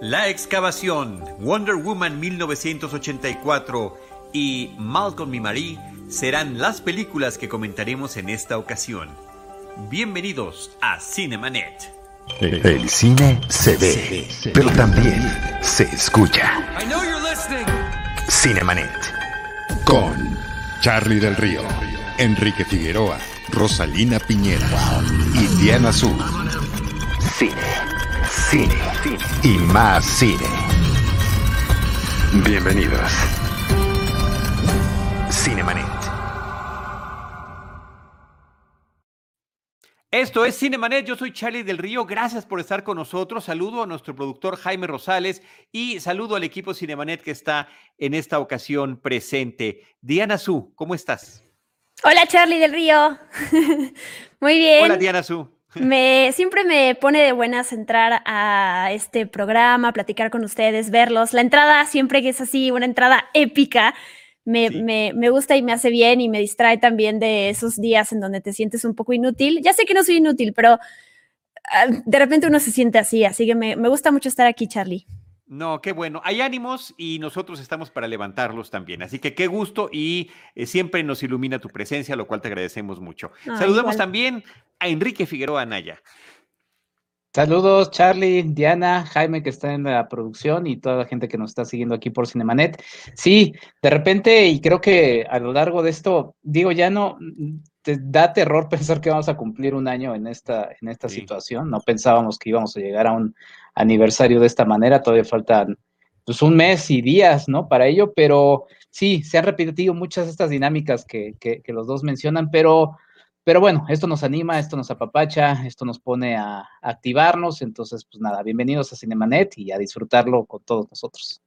La excavación, Wonder Woman 1984 y Malcolm y Marie serán las películas que comentaremos en esta ocasión. Bienvenidos a Cinemanet. El cine se ve, pero también se escucha. Cinemanet. Con Charlie del Río, Enrique Figueroa, Rosalina Piñera y Diana Azul. Cine, cine, y más cine. Bienvenidos. Cinemanet. Esto es Cinemanet, yo soy Charlie del Río, gracias por estar con nosotros. Saludo a nuestro productor Jaime Rosales y saludo al equipo Cinemanet que está en esta ocasión presente. Diana Su, ¿cómo estás? Hola Charlie del Río. Muy bien. Hola Diana Su. Me, siempre me pone de buenas entrar a este programa, platicar con ustedes, verlos. La entrada siempre que es así, una entrada épica, me, me, me, gusta y me hace bien y me distrae también de esos días en donde te sientes un poco inútil. Ya sé que no soy inútil, pero ah, de repente uno se siente así, así que me, me gusta mucho estar aquí, Charlie. No, qué bueno. Hay ánimos y nosotros estamos para levantarlos también. Así que qué gusto y eh, siempre nos ilumina tu presencia, lo cual te agradecemos mucho. Ah, Saludamos igual. también a Enrique Figueroa Anaya. Saludos, Charlie, Diana, Jaime, que está en la producción y toda la gente que nos está siguiendo aquí por Cinemanet. Sí, de repente, y creo que a lo largo de esto, digo, ya no te da terror pensar que vamos a cumplir un año en esta, en esta Sí. situación. No pensábamos que íbamos a llegar a un aniversario de esta manera. Todavía faltan pues un mes y días, ¿no? Para ello, pero sí, se han repetido muchas de estas dinámicas que, que, que los dos mencionan, pero pero bueno, esto nos anima, esto nos apapacha, esto nos pone a, a activarnos. Entonces, pues nada, bienvenidos a Cinemanet y a disfrutarlo con todos nosotros.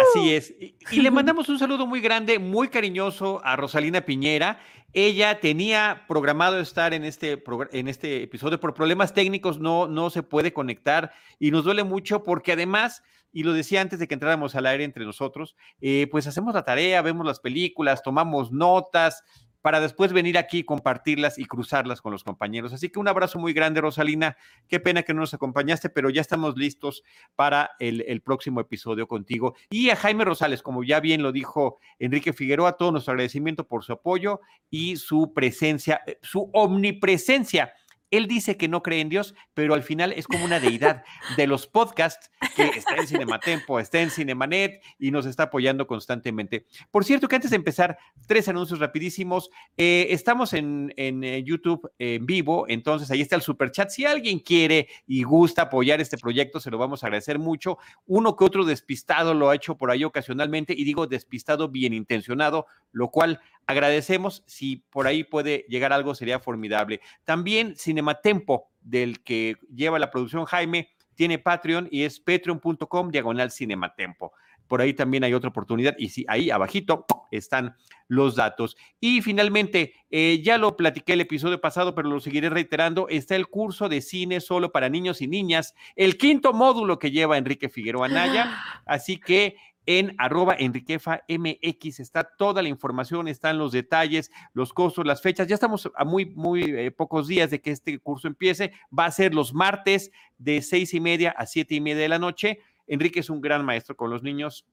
Así es. Y, le mandamos un saludo muy grande, muy cariñoso a Rosalina Piñera. Ella tenía programado estar en este, en este episodio por problemas técnicos, no, no se puede conectar y nos duele mucho porque además, y lo decía antes de que entráramos al aire entre nosotros, eh, pues hacemos la tarea, vemos las películas, tomamos notas para después venir aquí, compartirlas y cruzarlas con los compañeros. Así que un abrazo muy grande, Rosalina. Qué pena que no nos acompañaste, pero ya estamos listos para el, próximo episodio contigo. Y a Jaime Rosales, como ya bien lo dijo Enrique Figueroa, todo nuestro agradecimiento por su apoyo y su presencia, eh, su omnipresencia. Él dice que no cree en Dios, pero al final es como una deidad de los podcasts que está en Cinematempo, está en Cinemanet y nos está apoyando constantemente. Por cierto, que antes de empezar, tres anuncios rapidísimos. Eh, estamos en, en, eh, YouTube en vivo, entonces ahí está el super chat. Si alguien quiere y gusta apoyar este proyecto, se lo vamos a agradecer mucho. Uno que otro despistado lo ha hecho por ahí ocasionalmente, y digo despistado bien intencionado, lo cual agradecemos. Si por ahí puede llegar algo, sería formidable. También Cinematempo, del que lleva la producción Jaime, tiene Patreon y es patreon.com diagonal Cinematempo. Por ahí también hay otra oportunidad y sí, ahí abajito están los datos. Y finalmente, eh, ya lo platiqué el episodio pasado, pero lo seguiré reiterando, está el curso de cine solo para niños y niñas, el quinto módulo que lleva Enrique Figueroa Naya. Así que en arroba Enriquefa MX está toda la información, están los detalles, los costos, las fechas. Ya estamos a muy, muy eh, pocos días de que este curso empiece. Va a ser los martes de seis y media a siete y media de la noche. Enrique es un gran maestro con los niños.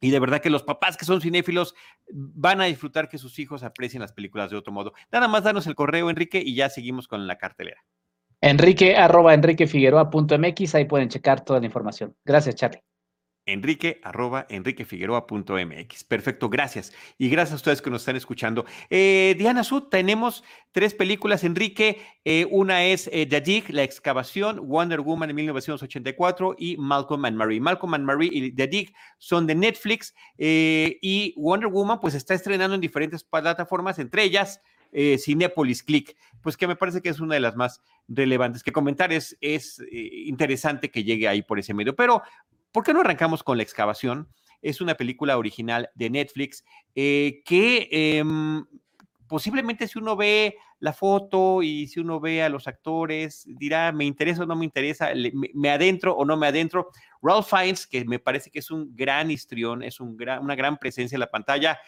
Y de verdad que los papás que son cinéfilos van a disfrutar que sus hijos aprecien las películas de otro modo. Nada más danos el correo, Enrique, y ya seguimos con la cartelera. Enrique, arroba enriquefigueroa.mx, ahí pueden checar toda la información. Gracias, Charlie. Enrique, arroba enriquefigueroa.mx. Perfecto, gracias. Y gracias a ustedes que nos están escuchando. Eh, Diana Sud, tenemos tres películas, Enrique. Eh, una es eh, Dig, La Excavación, Wonder Woman en 1984 y Malcolm and Marie. Malcolm and Marie y Dig son de Netflix eh, y Wonder Woman pues está estrenando en diferentes plataformas, entre ellas Cinepolis Click, pues que me parece que es una de las más relevantes que comentar. Es, es interesante que llegue ahí por ese medio, pero ¿por qué no arrancamos con La Excavación? Es una película original de Netflix eh, que eh, posiblemente si uno ve la foto y si uno ve a los actores, dirá, me interesa o no me interesa, me, adentro o no me adentro. Ralph Fiennes, que me parece que es un gran histrión, es una gran presencia en la pantalla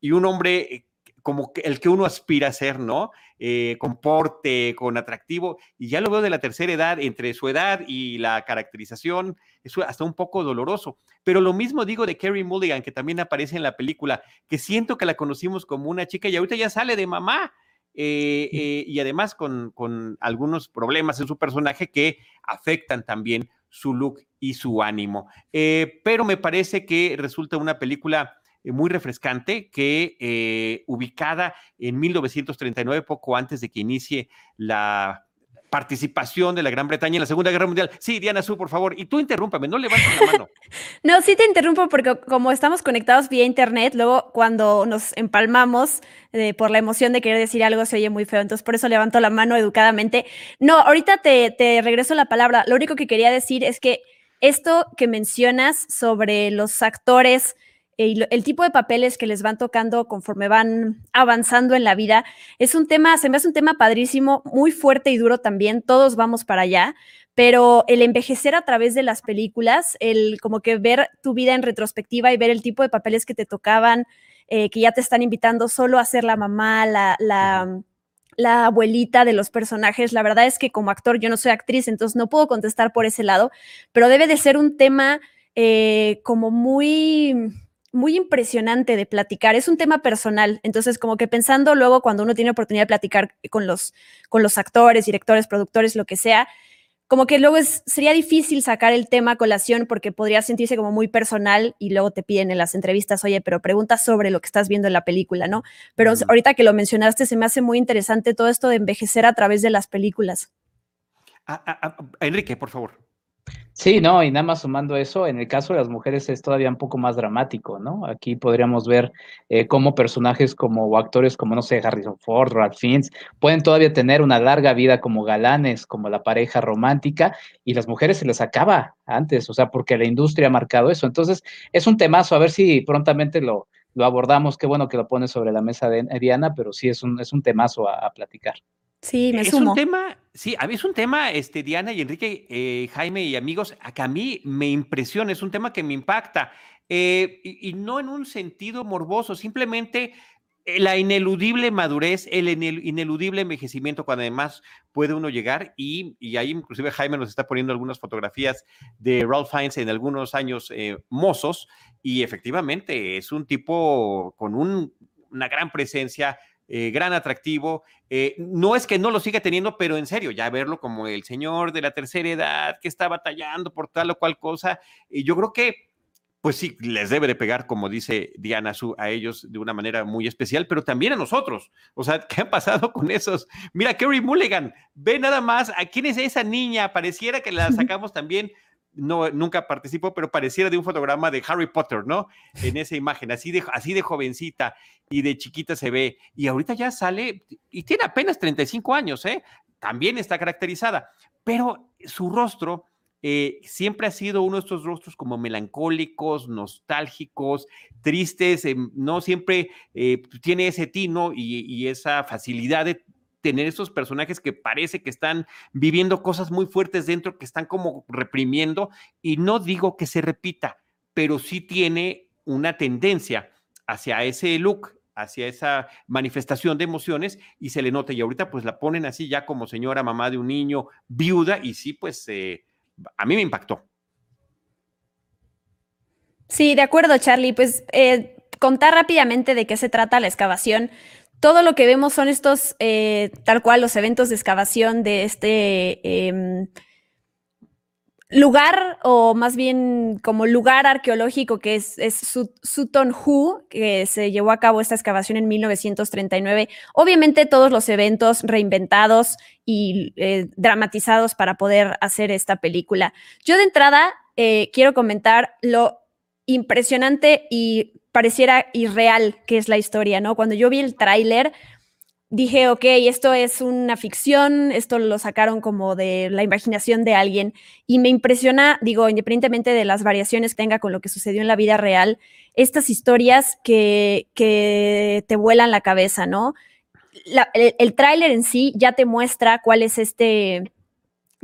y un hombre como el que uno aspira a ser, ¿no? Eh, con porte, con atractivo, y ya lo veo de la tercera edad, entre su edad y la caracterización, es hasta un poco doloroso. Pero lo mismo digo de Carrie Mulligan, que también aparece en la película, que siento que la conocimos como una chica y ahorita ya sale de mamá. Eh, eh, y además con, con algunos problemas en su personaje que afectan también su look y su ánimo. pero me parece que resulta una película eh, muy refrescante que eh, ubicada en 1939, poco antes de que inicie la participación de la Gran Bretaña en la Segunda Guerra Mundial. Sí, Diana Su, por favor. Y tú interrúmpame, no levantes la mano. no, sí te interrumpo porque como estamos conectados vía internet, luego cuando nos empalmamos eh, por la emoción de querer decir algo se oye muy feo, entonces por eso levanto la mano educadamente. No, ahorita te, te regreso la palabra. Lo único que quería decir es que esto que mencionas sobre los actores eh, el tipo de papeles que les van tocando conforme van avanzando en la vida. Es un tema, se me hace un tema padrísimo, muy fuerte y duro también, todos vamos para allá, pero el envejecer a través de las películas, el como que ver tu vida en retrospectiva y ver el tipo de papeles que te tocaban, eh, que ya te están invitando solo a ser la mamá, la, la, la abuelita de los personajes. La verdad es que como actor yo no soy actriz, entonces no puedo contestar por ese lado, pero debe de ser un tema eh, como muy muy impresionante de platicar. Es un tema personal, entonces como que pensando luego cuando uno tiene oportunidad de platicar con los, con los actores, directores, productores, lo que sea, como que luego es, sería difícil sacar el tema a colación porque podría sentirse como muy personal y luego te piden en las entrevistas, oye, pero pregunta sobre lo que estás viendo en la película, ¿no? Pero ahorita que lo mencionaste, se me hace muy interesante todo esto de envejecer a través de las películas. Ah, ah, ah, Enrique, por favor. Sí, no, y nada más sumando eso, en el caso de las mujeres es todavía un poco más dramático, ¿no? Aquí podríamos ver eh, cómo personajes como o actores como, no sé, Harrison Ford, Ralph Fiennes, pueden todavía tener una larga vida como galanes, como la pareja romántica, y las mujeres se les acaba antes, o sea, porque la industria ha marcado eso. Entonces, es un temazo, a ver si prontamente lo, lo abordamos. Qué bueno que lo pones sobre la mesa de Diana, pero sí es un, es un temazo a platicar. Sí, me es un tema, sí, a mí es un tema, este, Diana y Enrique, eh, Jaime y amigos, a que a mí me impresiona, es un tema que me impacta, eh, y, no en un sentido morboso, simplemente eh, la ineludible madurez, el ineludible envejecimiento, cuando además puede uno llegar, y, y ahí inclusive Jaime nos está poniendo algunas fotografías de Ralph Fiennes en algunos años mozos, y efectivamente es un tipo con una gran presencia, eh, gran atractivo. Eh, no es que no lo siga teniendo, pero en serio, ya verlo como el señor de la tercera edad que está batallando por tal o cual cosa, y yo creo que, pues sí, les debe de pegar, como dice Diana Su, a ellos de una manera muy especial, pero también a nosotros. O sea, ¿qué ha pasado con esos? Mira, Kerry Mulligan, ve nada más, ¿a quién es esa niña? Pareciera que la sacamos también no, nunca participó, pero pareciera de un fotograma de Harry Potter, ¿no? En esa imagen, así de, así de jovencita y de chiquita se ve. Y ahorita ya sale, y tiene apenas 35 años, ¿eh? También está caracterizada, pero su rostro eh, siempre ha sido uno de estos rostros como melancólicos, nostálgicos, tristes, em, no siempre eh, tiene ese tino y, y esa facilidad de tener esos personajes que parece que están viviendo cosas muy fuertes dentro, que están como reprimiendo, y no digo que se repita, pero sí tiene una tendencia hacia ese look, hacia esa manifestación de emociones y se le nota. Y ahorita pues la ponen así ya como señora mamá de un niño, viuda, y sí, pues eh, a mí me impactó. Sí, de acuerdo, Charlie. Pues eh, contar rápidamente de qué se trata la excavación todo lo que vemos son estos, eh, tal cual, los eventos de excavación de este em, lugar, o más bien como lugar arqueológico que es, Sutton Hoo, que se llevó a cabo esta excavación en 1939. Obviamente todos los eventos reinventados y eh, dramatizados para poder hacer esta película. Yo de entrada eh, quiero comentar lo impresionante y pareciera irreal que es la historia, ¿no? Cuando yo vi el tráiler, dije, ok, esto es una ficción, esto lo sacaron como de la imaginación de alguien y me impresiona, digo, independientemente de las variaciones que tenga con lo que sucedió en la vida real, estas historias que, que te vuelan la cabeza, ¿no? el, tráiler en sí ya te muestra cuál es este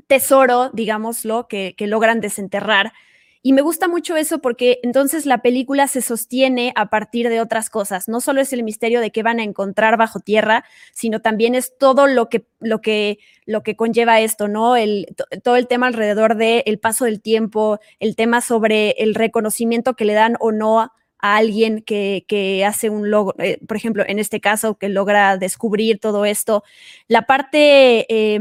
tesoro, digámoslo, que, que logran desenterrar Y me gusta mucho eso porque entonces la película se sostiene a partir de otras cosas. No solo es el misterio de qué van a encontrar bajo tierra, sino también es todo lo que, lo que, lo que conlleva esto, ¿no? El, todo el tema alrededor del el paso del tiempo, el tema sobre el reconocimiento que le dan o no a alguien que, que hace un logro, eh, por ejemplo, en este caso, que logra descubrir todo esto. La parte... Eh,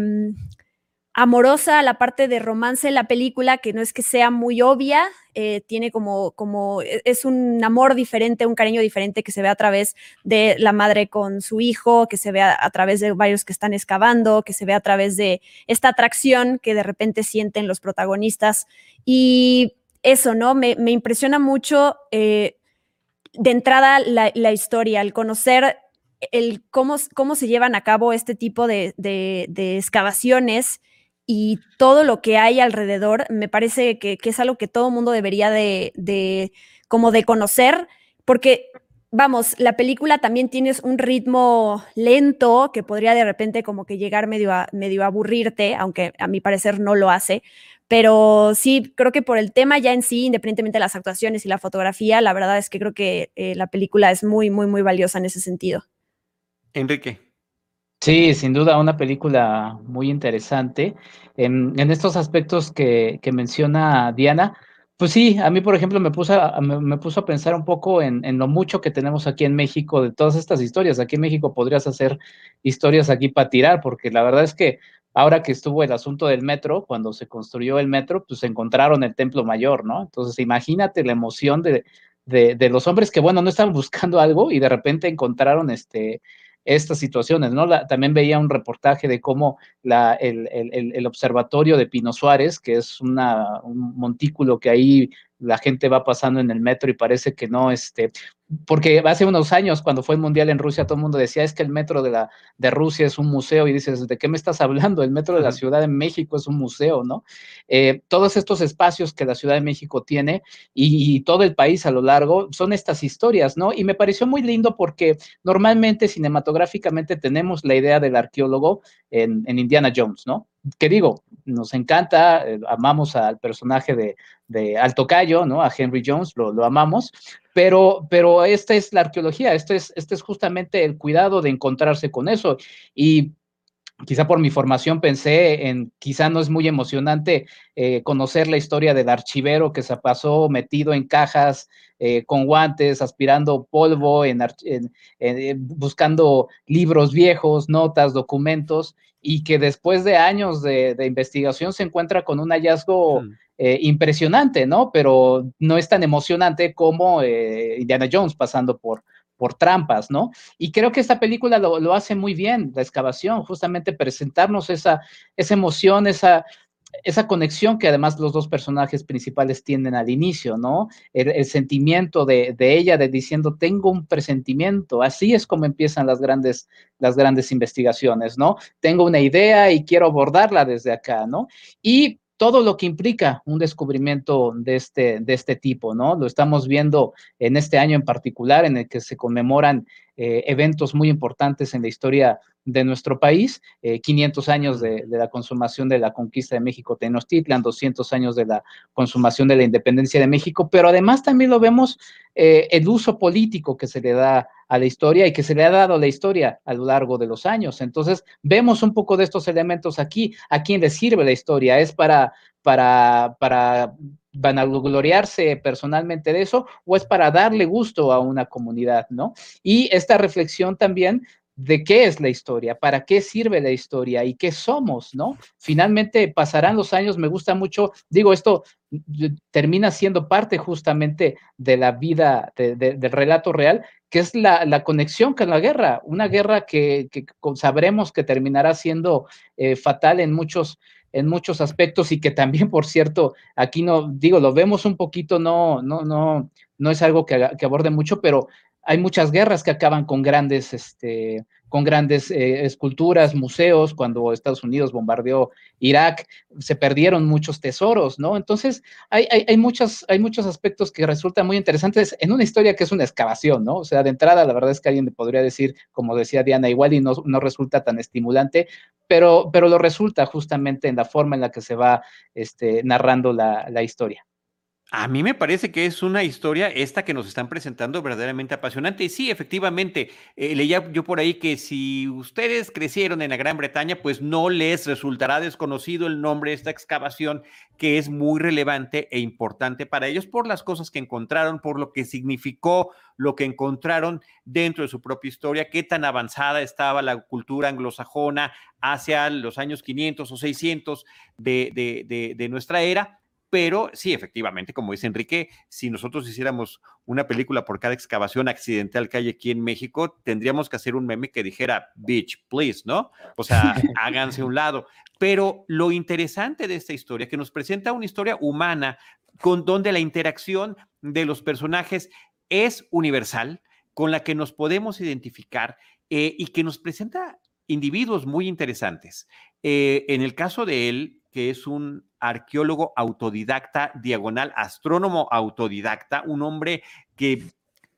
amorosa, la parte de romance en la película, que no es que sea muy obvia, eh, tiene como, como, e, es un amor diferente, un cariño diferente que se ve a través de la madre con su hijo, que se ve a, través de varios que están excavando, que se ve a través de esta atracción que de repente sienten los protagonistas. Y eso, ¿no? Me, me impresiona mucho eh, de entrada la, la, historia, el conocer el cómo, cómo se llevan a cabo este tipo de, de, de excavaciones y todo lo que hay alrededor, me parece que, es algo que todo mundo debería de, de, como de conocer, porque vamos, la película también tiene un ritmo lento que podría de repente como que llegar medio a, medio aburrirte, aunque a mi parecer no lo hace, pero sí, creo que por el tema ya en sí, independientemente de las actuaciones y la fotografía, la verdad es que creo que eh, la película es muy, muy, muy valiosa en ese sentido. Enrique. Sí, sin duda, una película muy interesante. En, estos aspectos que, menciona Diana, pues sí, a mí, por ejemplo, me puso a, me, puso a pensar un poco en, lo mucho que tenemos aquí en México de todas estas historias. Aquí en México podrías hacer historias aquí para tirar, porque la verdad es que ahora que estuvo el asunto del metro, cuando se construyó el metro, pues encontraron el Templo Mayor, ¿no? Entonces, imagínate la emoción de, de los hombres que, bueno, no estaban buscando algo y de repente encontraron este estas situaciones, ¿no? También veía un reportaje de cómo la, el, el, el, observatorio de Pino Suárez, que es una, un montículo que ahí la gente va pasando en el metro y parece que no, este, porque hace unos años, cuando fue el Mundial en Rusia, todo el mundo decía, es que el metro de, la, de Rusia es un museo, y dices, ¿de qué me estás hablando? El metro de la Ciudad de México es un museo, ¿no? Eh, todos estos espacios que la Ciudad de México tiene y, y, todo el país a lo largo son estas historias, ¿no? Y me pareció muy lindo porque normalmente cinematográficamente tenemos la idea del arqueólogo en, en Indiana Jones, ¿no? que digo, nos encanta, eh, amamos al personaje de, de Alto Cayo, ¿no? A Henry Jones, lo, lo, amamos, pero, pero esta es la arqueología, este es, este es justamente el cuidado de encontrarse con eso. Y quizá por mi formación pensé en, quizá no es muy emocionante eh, conocer la historia del archivero que se pasó metido en cajas eh, con guantes, aspirando polvo, en, buscando libros viejos, notas, documentos, y que después de años de, de investigación se encuentra con un hallazgo mm. Eh, impresionante, ¿no? Pero no es tan emocionante como eh, Indiana Jones pasando por, por trampas, ¿no? Y creo que esta película lo, lo, hace muy bien, la excavación, justamente presentarnos esa, esa emoción, esa, esa conexión que además los dos personajes principales tienen al inicio, ¿no? El, el sentimiento de, de, ella de diciendo, tengo un presentimiento, así es como empiezan las grandes, las grandes investigaciones, ¿no? Tengo una idea y quiero abordarla desde acá, ¿no? Y todo lo que implica un descubrimiento de este, de este tipo, ¿no? Lo estamos viendo en este año en particular, en el que se conmemoran eh, eventos muy importantes en la historia de nuestro país, eh, 500 años de, la consumación de la conquista de México Tenochtitlan, 200 años de la consumación de la independencia de México, pero además también lo vemos eh, el uso político que se le da a la historia y que se le ha dado a la historia a lo largo de los años. Entonces, vemos un poco de estos elementos aquí. ¿A quién le sirve la historia? ¿Es para, para, para vanagloriarse personalmente de eso o es para darle gusto a una comunidad, ¿no? Y esta reflexión también de qué es la historia, para qué sirve la historia y qué somos, ¿no? Finalmente pasarán los años, me gusta mucho, digo, esto termina siendo parte justamente de la vida, de, de, del relato real, que es la, conexión con la guerra, una guerra que, sabremos que terminará siendo eh, fatal en muchos, en muchos aspectos y que también, por cierto, aquí no, digo, lo vemos un poquito, no, no, no, no es algo que aborde mucho, pero hay muchas guerras que acaban con grandes, este, con grandes eh, esculturas, museos, cuando Estados Unidos bombardeó Irak, se perdieron muchos tesoros, ¿no? Entonces, hay, hay, muchos, hay muchos aspectos que resultan muy interesantes en una historia que es una excavación, ¿no? O sea, de entrada, la verdad es que alguien le podría decir, como decía Diana, igual y no, no resulta tan estimulante, pero, pero lo resulta justamente en la forma en la que se va este, narrando la, la historia. A mí me parece que es una historia esta que nos están presentando verdaderamente apasionante. Y sí, efectivamente, eh, leía yo por ahí que si ustedes crecieron en la Gran Bretaña, pues no les resultará desconocido el nombre de esta excavación que es muy relevante e importante para ellos por las cosas que encontraron, por lo que significó lo que encontraron dentro de su propia historia, qué tan avanzada estaba la cultura anglosajona hacia los años 500 o 600 de, de, de nuestra era pero sí, efectivamente, como dice Enrique, si nosotros hiciéramos una película por cada excavación accidental que hay aquí en México, tendríamos que hacer un meme que dijera, bitch, please, ¿no? O sea, háganse un lado. Pero lo interesante de esta historia, que nos presenta una historia humana, con donde la interacción de los personajes es universal, con la que nos podemos identificar eh, y que nos presenta individuos muy interesantes. Eh, en el caso de él, que es un arqueólogo autodidacta, diagonal, astrónomo autodidacta, un hombre que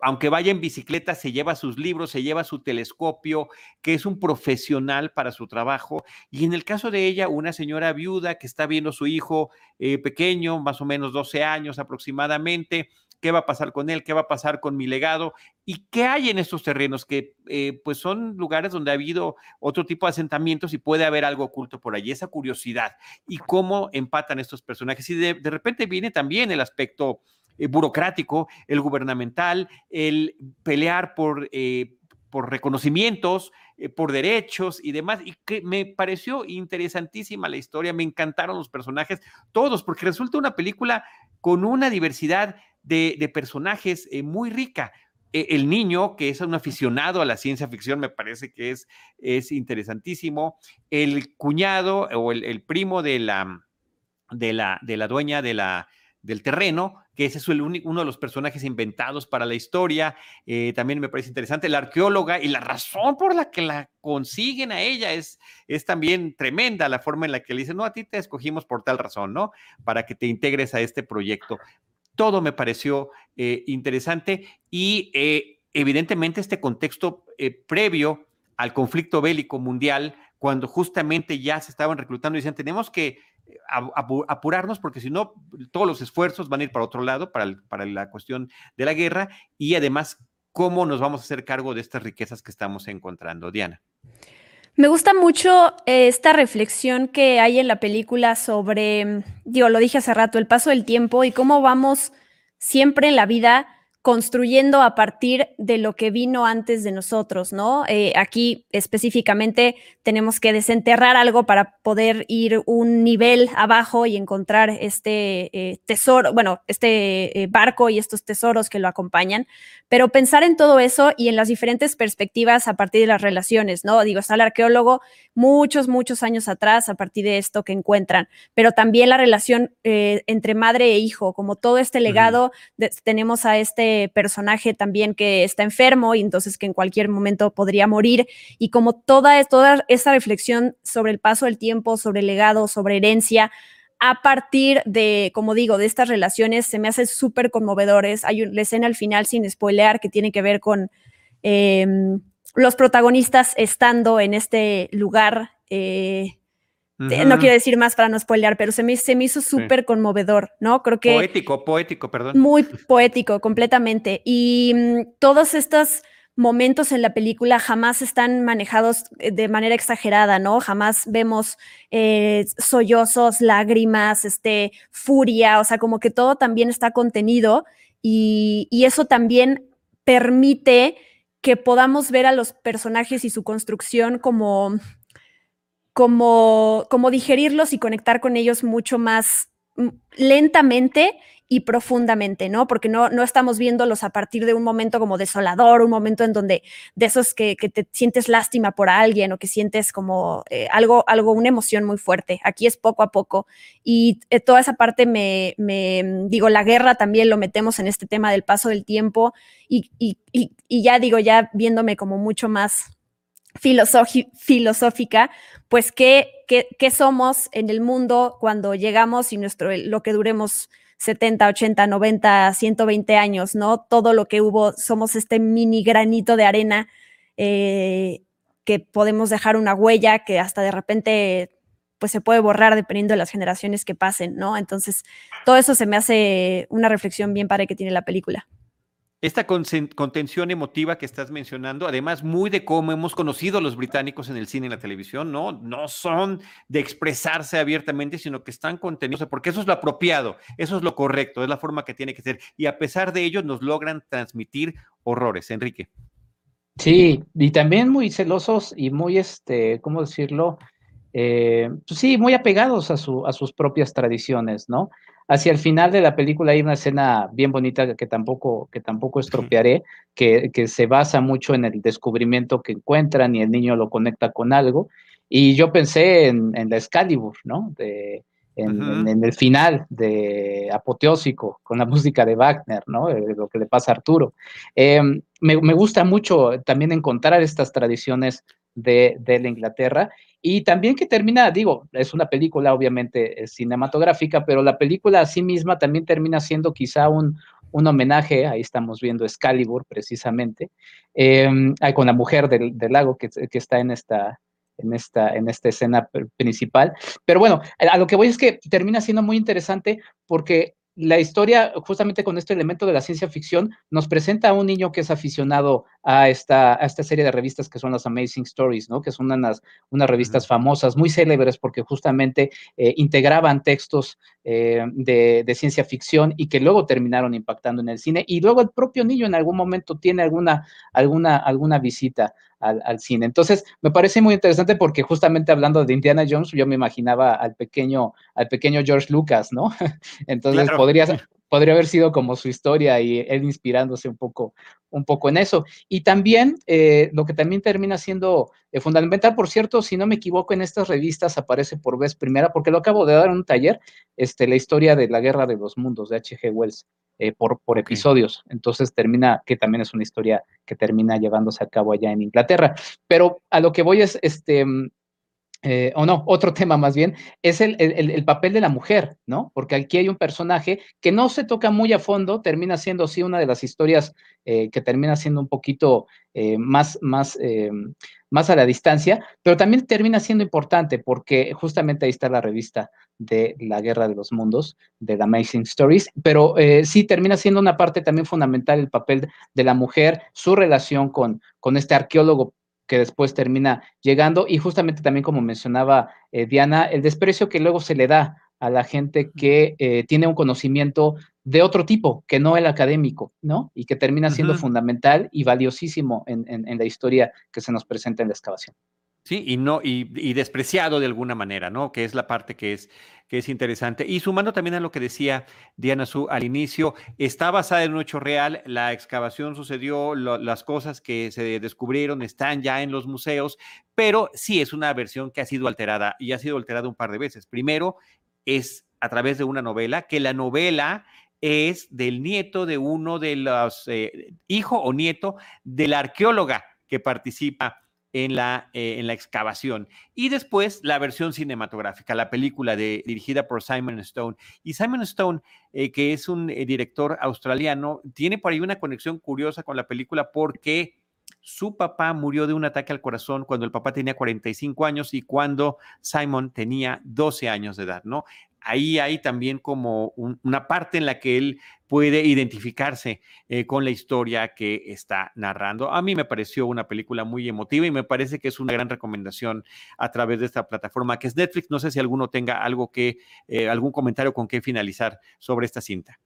aunque vaya en bicicleta, se lleva sus libros, se lleva su telescopio, que es un profesional para su trabajo. Y en el caso de ella, una señora viuda que está viendo a su hijo eh, pequeño, más o menos 12 años aproximadamente, qué va a pasar con él, qué va a pasar con mi legado y qué hay en estos terrenos que eh, pues son lugares donde ha habido otro tipo de asentamientos y puede haber algo oculto por allí, esa curiosidad y cómo empatan estos personajes. Y de, repente viene también el aspecto eh, burocrático, el gubernamental, el pelear por... Eh, por reconocimientos, por derechos y demás, y que me pareció interesantísima la historia, me encantaron los personajes, todos, porque resulta una película con una diversidad de, personajes eh, muy rica. E, el niño, que es un aficionado a la ciencia ficción, me parece que es, es interesantísimo. El cuñado o el, primo de la, de, la, de la dueña de la, del terreno, que es el uno de los personajes inventados para la historia. Eh, también me parece interesante. La arqueóloga y la razón por la que la consiguen a ella es, es también tremenda la forma en la que le dicen, no, a ti te escogimos por tal razón, ¿no? Para que te integres a este proyecto todo me pareció eh, interesante y eh, evidentemente este contexto eh, previo al conflicto bélico mundial, cuando justamente ya se estaban reclutando y decían, tenemos que apurarnos porque si no, todos los esfuerzos van a ir para otro lado, para, para la cuestión de la guerra y además, ¿cómo nos vamos a hacer cargo de estas riquezas que estamos encontrando? Diana. Me gusta mucho esta reflexión que hay en la película sobre, digo, lo dije hace rato, el paso del tiempo y cómo vamos siempre en la vida construyendo a partir de lo que vino antes de nosotros, ¿no? Eh, aquí específicamente tenemos que desenterrar algo para poder ir un nivel abajo y encontrar este eh, tesoro, bueno, este eh, barco y estos tesoros que lo acompañan, pero pensar en todo eso y en las diferentes perspectivas a partir de las relaciones, ¿no? Digo, está el arqueólogo muchos, muchos años atrás a partir de esto que encuentran, pero también la relación entre madre e hijo, como todo este legado, tenemos a este personaje también que está enfermo y entonces que en cualquier momento podría morir. Y como toda, toda esa reflexión sobre el paso del tiempo, sobre legado, sobre herencia, a partir de, como digo, de estas relaciones, se me hace súper conmovedores. Hay una escena al final, sin spoilear, que tiene que ver con em, los protagonistas estando en este lugar. Eh, no quiero decir más para no spoilear, pero se me, se me hizo súper conmovedor, ¿no? Creo que... Poético, poético, perdón. Muy poético, completamente. Y mm, todos estos momentos en la película jamás están manejados eh, de manera exagerada, ¿no? Jamás vemos eh, sollozos, lágrimas, este, furia, o sea, como que todo también está contenido y, y eso también permite que podamos ver a los personajes y su construcción como como, como digerirlos y conectar con ellos mucho más mm, lentamente y profundamente, ¿no? Porque no, no estamos viéndolos a partir de un momento como desolador, un momento en donde de esos que, te sientes lástima por alguien o que sientes como eh, algo, algo, una emoción muy fuerte. Aquí es poco a poco y eh, toda esa parte me, me, mm, digo, la guerra también lo metemos en este tema del paso del tiempo y, y, y ya digo, ya viéndome como mucho más filosófica, pues ¿qué, qué, somos en el mundo cuando llegamos y nuestro, lo que duremos 70, 80, 90, 120 años, ¿no? Todo lo que hubo, somos este mini granito de arena eh, que podemos dejar una huella que hasta de repente pues se puede borrar dependiendo de las generaciones que pasen, ¿no? Entonces, todo eso se me hace una reflexión bien para que tiene la película. Esta contención emotiva que estás mencionando, además muy de cómo hemos conocido a los británicos en el cine y la televisión, ¿no? No son de expresarse abiertamente, sino que están contenidos, porque eso es lo apropiado, eso es lo correcto, es la forma que tiene que ser. Y a pesar de ello, nos logran transmitir horrores. Enrique. Sí, y también muy celosos y muy, este, ¿cómo decirlo? Eh, pues sí, muy apegados a, su, a sus propias tradiciones, ¿no? Hacia el final de la película hay una escena bien bonita que tampoco, que tampoco estropearé, que, que se basa mucho en el descubrimiento que encuentran y el niño lo conecta con algo. Y yo pensé en, en la Excalibur, ¿no? De, en, el final de apoteósico con la música de Wagner, ¿no? Eh, lo que le pasa a Arturo. Em, me, me, gusta mucho también encontrar estas tradiciones de, la Inglaterra y también que termina, digo, es una película obviamente cinematográfica, pero la película a sí misma también termina siendo quizá un, un homenaje, ahí estamos viendo Excalibur precisamente, em, con la mujer del, del lago que, que está en esta, en esta, en esta escena principal. Pero bueno, a lo que voy es que termina siendo muy interesante porque la historia, justamente con este elemento de la ciencia ficción, nos presenta a un niño que es aficionado a esta, a esta serie de revistas que son las Amazing Stories, ¿no? Que son unas, unas revistas famosas, muy célebres, porque justamente eh, integraban textos eh, de, de, ciencia ficción y que luego terminaron impactando en el cine. Y luego el propio niño en algún momento tiene alguna, alguna, alguna visita al, al, cine. Entonces, me parece muy interesante porque justamente hablando de Indiana Jones, yo me imaginaba al pequeño, al pequeño George Lucas, ¿no? Entonces, claro. podría, podría haber sido como su historia y él inspirándose un poco, un poco en eso. Y también, eh, lo que también termina siendo eh, fundamental, por cierto, si no me equivoco, en estas revistas aparece por vez primera, porque lo acabo de dar en un taller, este, la historia de la Guerra de los Mundos de H.G. Wells. Eh, por, por okay. episodios. Entonces termina, que también es una historia que termina llevándose a cabo allá en Inglaterra. Pero a lo que voy es, este, eh, o no, otro tema más bien, es el, el, el, papel de la mujer, ¿no? Porque aquí hay un personaje que no se toca muy a fondo, termina siendo sí una de las historias eh, que termina siendo un poquito eh, más, más, más a la distancia, pero también termina siendo importante porque justamente ahí está la revista de la Guerra de los Mundos, de The Amazing Stories, pero sí termina siendo una parte también fundamental el papel de la mujer, su relación con, con este arqueólogo que después termina llegando y justamente también como mencionaba eh, Diana, el desprecio que luego se le da a la gente que eh, tiene un conocimiento de otro tipo, que no el académico, ¿no? Y que termina siendo uh -huh. fundamental y valiosísimo en, en, en la historia que se nos presenta en la excavación. Sí, y no, y, despreciado de alguna manera, ¿no? Que es la parte que es, que es interesante. Y sumando también a lo que decía Diana Su al inicio, está basada en un hecho real, la excavación sucedió, las cosas que se descubrieron están ya en los museos, pero sí es una versión que ha sido alterada y ha sido alterada un par de veces. Primero, es a través de una novela, que la novela es del nieto de uno de los, eh, hijo o nieto de la arqueóloga que participa en la, eh, en la excavación. Y después la versión cinematográfica, la película de, dirigida por Simon Stone. Y Simon Stone, eh, que es un eh, director australiano, tiene por ahí una conexión curiosa con la película porque su papá murió de un ataque al corazón cuando el papá tenía 45 años y cuando Simon tenía 12 años de edad, ¿no? Ahí hay también como un, una parte en la que él puede identificarse eh, con la historia que está narrando. A mí me pareció una película muy emotiva y me parece que es una gran recomendación a través de esta plataforma que es Netflix. No sé si alguno tenga algo que, eh, algún comentario con qué finalizar sobre esta cinta.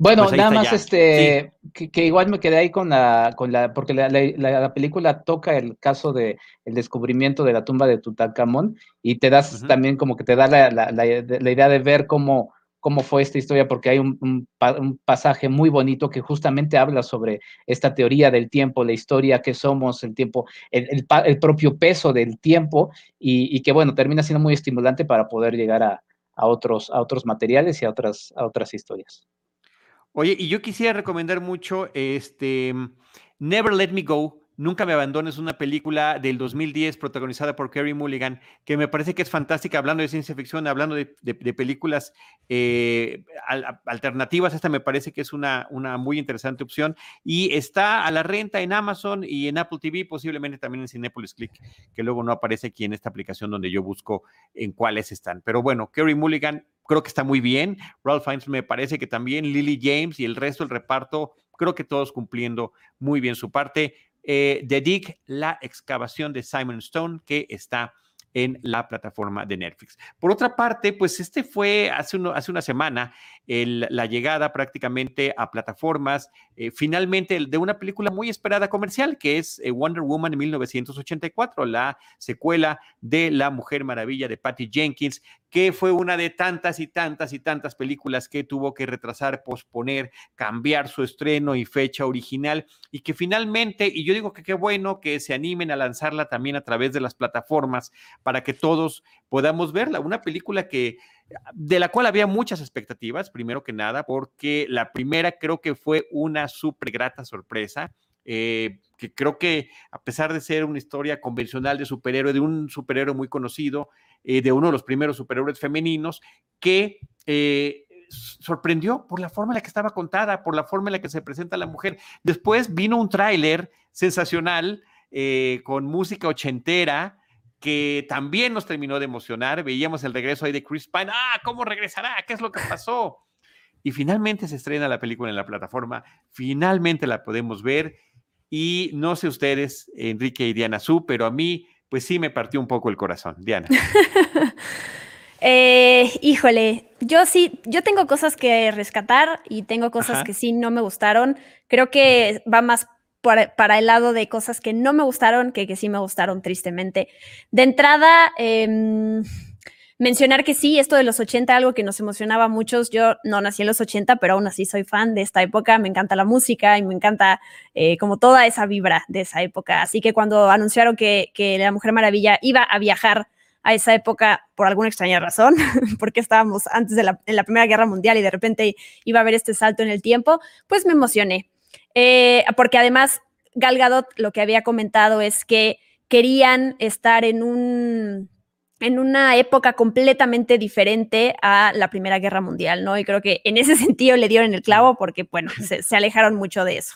Bueno, pues nada más ya. este sí. que, que, igual me quedé ahí con la, con la, porque la, la, la, película toca el caso de el descubrimiento de la tumba de Tutankamón y te das uh -huh. también como que te da la, la, idea de ver cómo, cómo fue esta historia, porque hay un, un, un, pasaje muy bonito que justamente habla sobre esta teoría del tiempo, la historia que somos, el tiempo, el, el, el propio peso del tiempo y, y, que bueno, termina siendo muy estimulante para poder llegar a, a, otros, a otros materiales y a otras, a otras historias. Oye, y yo quisiera recomendar mucho este Never Let Me Go Nunca me abandones, una película del 2010 protagonizada por Kerry Mulligan, que me parece que es fantástica, hablando de ciencia ficción, hablando de, películas eh, alternativas. Esta me parece que es una, una muy interesante opción y está a la renta en Amazon y en Apple TV, posiblemente también en Cinepolis Click, que luego no aparece aquí en esta aplicación donde yo busco en cuáles están. Pero bueno, Kerry Mulligan creo que está muy bien. Ralph Fiennes me parece que también, Lily James y el resto del reparto, creo que todos cumpliendo muy bien su parte eh, The Dig, la excavación de Simon Stone, que está en la plataforma de Netflix. Por otra parte, pues este fue hace, hace una semana la llegada prácticamente a plataformas, eh, finalmente de una película muy esperada comercial, que es eh, Wonder Woman 1984, la secuela de La Mujer Maravilla de Patty Jenkins, que fue una de tantas y tantas y tantas películas que tuvo que retrasar, posponer, cambiar su estreno y fecha original, y que finalmente, y yo digo que qué bueno que se animen a lanzarla también a través de las plataformas para que todos podamos verla. Una película que de la cual había muchas expectativas, primero que nada, porque la primera creo que fue una súper grata sorpresa. Eh, que creo que a pesar de ser una historia convencional de superhéroe, de un superhéroe muy conocido, eh, de uno de los primeros superhéroes femeninos, que eh, sorprendió por la forma en la que estaba contada, por la forma en la que se presenta la mujer. Después vino un tráiler sensacional con música ochentera, que también nos terminó de emocionar. Veíamos el regreso ahí de Chris Pine. Ah, ¿cómo regresará? ¿Qué es lo que pasó? Y finalmente se estrena la película en la plataforma. Finalmente la podemos ver. Y no sé ustedes, Enrique y Diana Su, pero a mí, pues sí me partió un poco el corazón. Diana. Eh, híjole, yo sí, yo tengo cosas que rescatar y tengo cosas que sí no me gustaron. Creo que va más para, el lado de cosas que no me gustaron, que, que sí me gustaron tristemente. De entrada, em, mencionar que sí, esto de los 80, algo que nos emocionaba a muchos. Yo no nací en los 80, pero aún así soy fan de esta época. Me encanta la música y me encanta eh, como toda esa vibra de esa época. Así que cuando anunciaron que, que La Mujer Maravilla iba a viajar a esa época por alguna extraña razón, porque estábamos antes de la, en la Primera Guerra Mundial y de repente iba a haber este salto en el tiempo, pues me emocioné. Eh, porque además Gal Gadot lo que había comentado es que querían estar en un en una época completamente diferente a la Primera Guerra Mundial, ¿no? Y creo que en ese sentido le dieron el clavo porque, bueno, se, alejaron mucho de eso.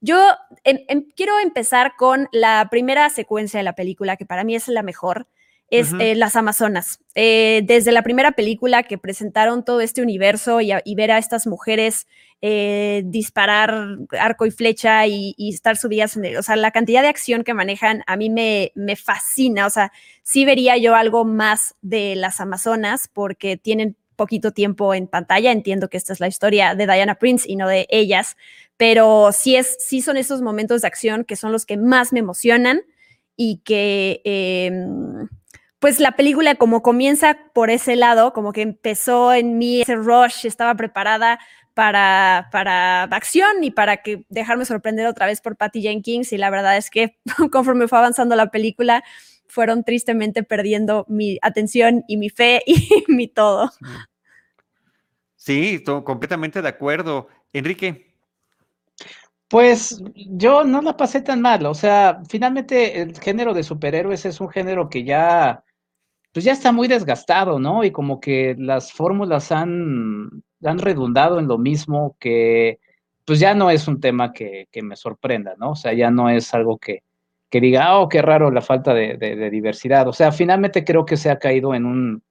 Yo em, em, quiero empezar con la primera secuencia de la película, que para mí es la mejor, es eh, Las Amazonas. Eh, desde la primera película que presentaron todo este universo y, ver a estas mujeres eh, disparar arco y flecha y, estar subidas en el, o sea, la cantidad de acción que manejan a mí me, me fascina, o sea, sí vería yo algo más de las Amazonas porque tienen poquito tiempo en pantalla, entiendo que esta es la historia de Diana Prince y no de ellas, pero sí, es, sí son esos momentos de acción que son los que más me emocionan y que em, pues la película como comienza por ese lado, como que empezó en mí ese rush, estaba preparada para, para acción y para que dejarme sorprender otra vez por Patty Jenkins y la verdad es que conforme fue avanzando la película fueron tristemente perdiendo mi atención y mi fe y mi todo. Sí, estoy completamente de acuerdo. Enrique. Pues yo no la pasé tan mal, o sea, finalmente el género de superhéroes es un género que ya pues ya está muy desgastado, ¿no? Y como que las fórmulas han, han redundado en lo mismo que, pues ya no es un tema que, me sorprenda, ¿no? O sea, ya no es algo que, que diga, oh, qué raro la falta de, diversidad. O sea, finalmente creo que se ha caído en un,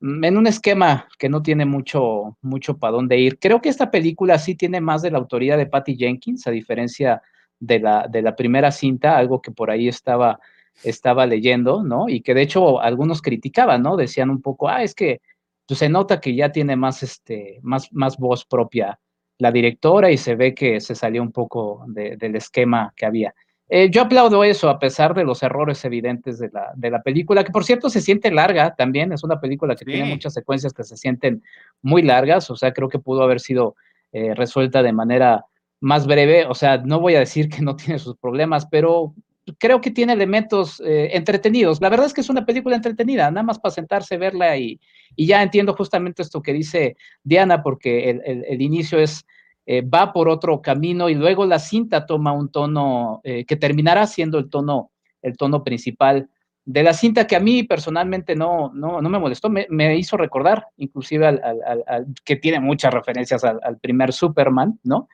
en un esquema que no tiene mucho, mucho para dónde ir. Creo que esta película sí tiene más de la autoría de Patty Jenkins, a diferencia de la, de la primera cinta, algo que por ahí estaba estaba leyendo, ¿no? Y que de hecho algunos criticaban, ¿no? Decían un poco, ah, es que pues, se nota que ya tiene más, este, más, más voz propia la directora y se ve que se salió un poco del esquema que había. Eh, yo aplaudo eso a pesar de los errores evidentes de la, de la película, que por cierto se siente larga también, es una película que tiene muchas secuencias que se sienten muy largas, o sea, creo que pudo haber sido eh, resuelta de manera más breve, o sea, no voy a decir que no tiene sus problemas, pero creo que tiene elementos eh, entretenidos. La verdad es que es una película entretenida, nada más para sentarse, verla y, y ya entiendo justamente esto que dice Diana, porque el, inicio es, eh, va por otro camino y luego la cinta toma un tono eh, que terminará siendo el tono, el tono principal de la cinta que a mí personalmente no, no, me molestó, me, hizo recordar inclusive al, que tiene muchas referencias al, primer Superman, ¿no?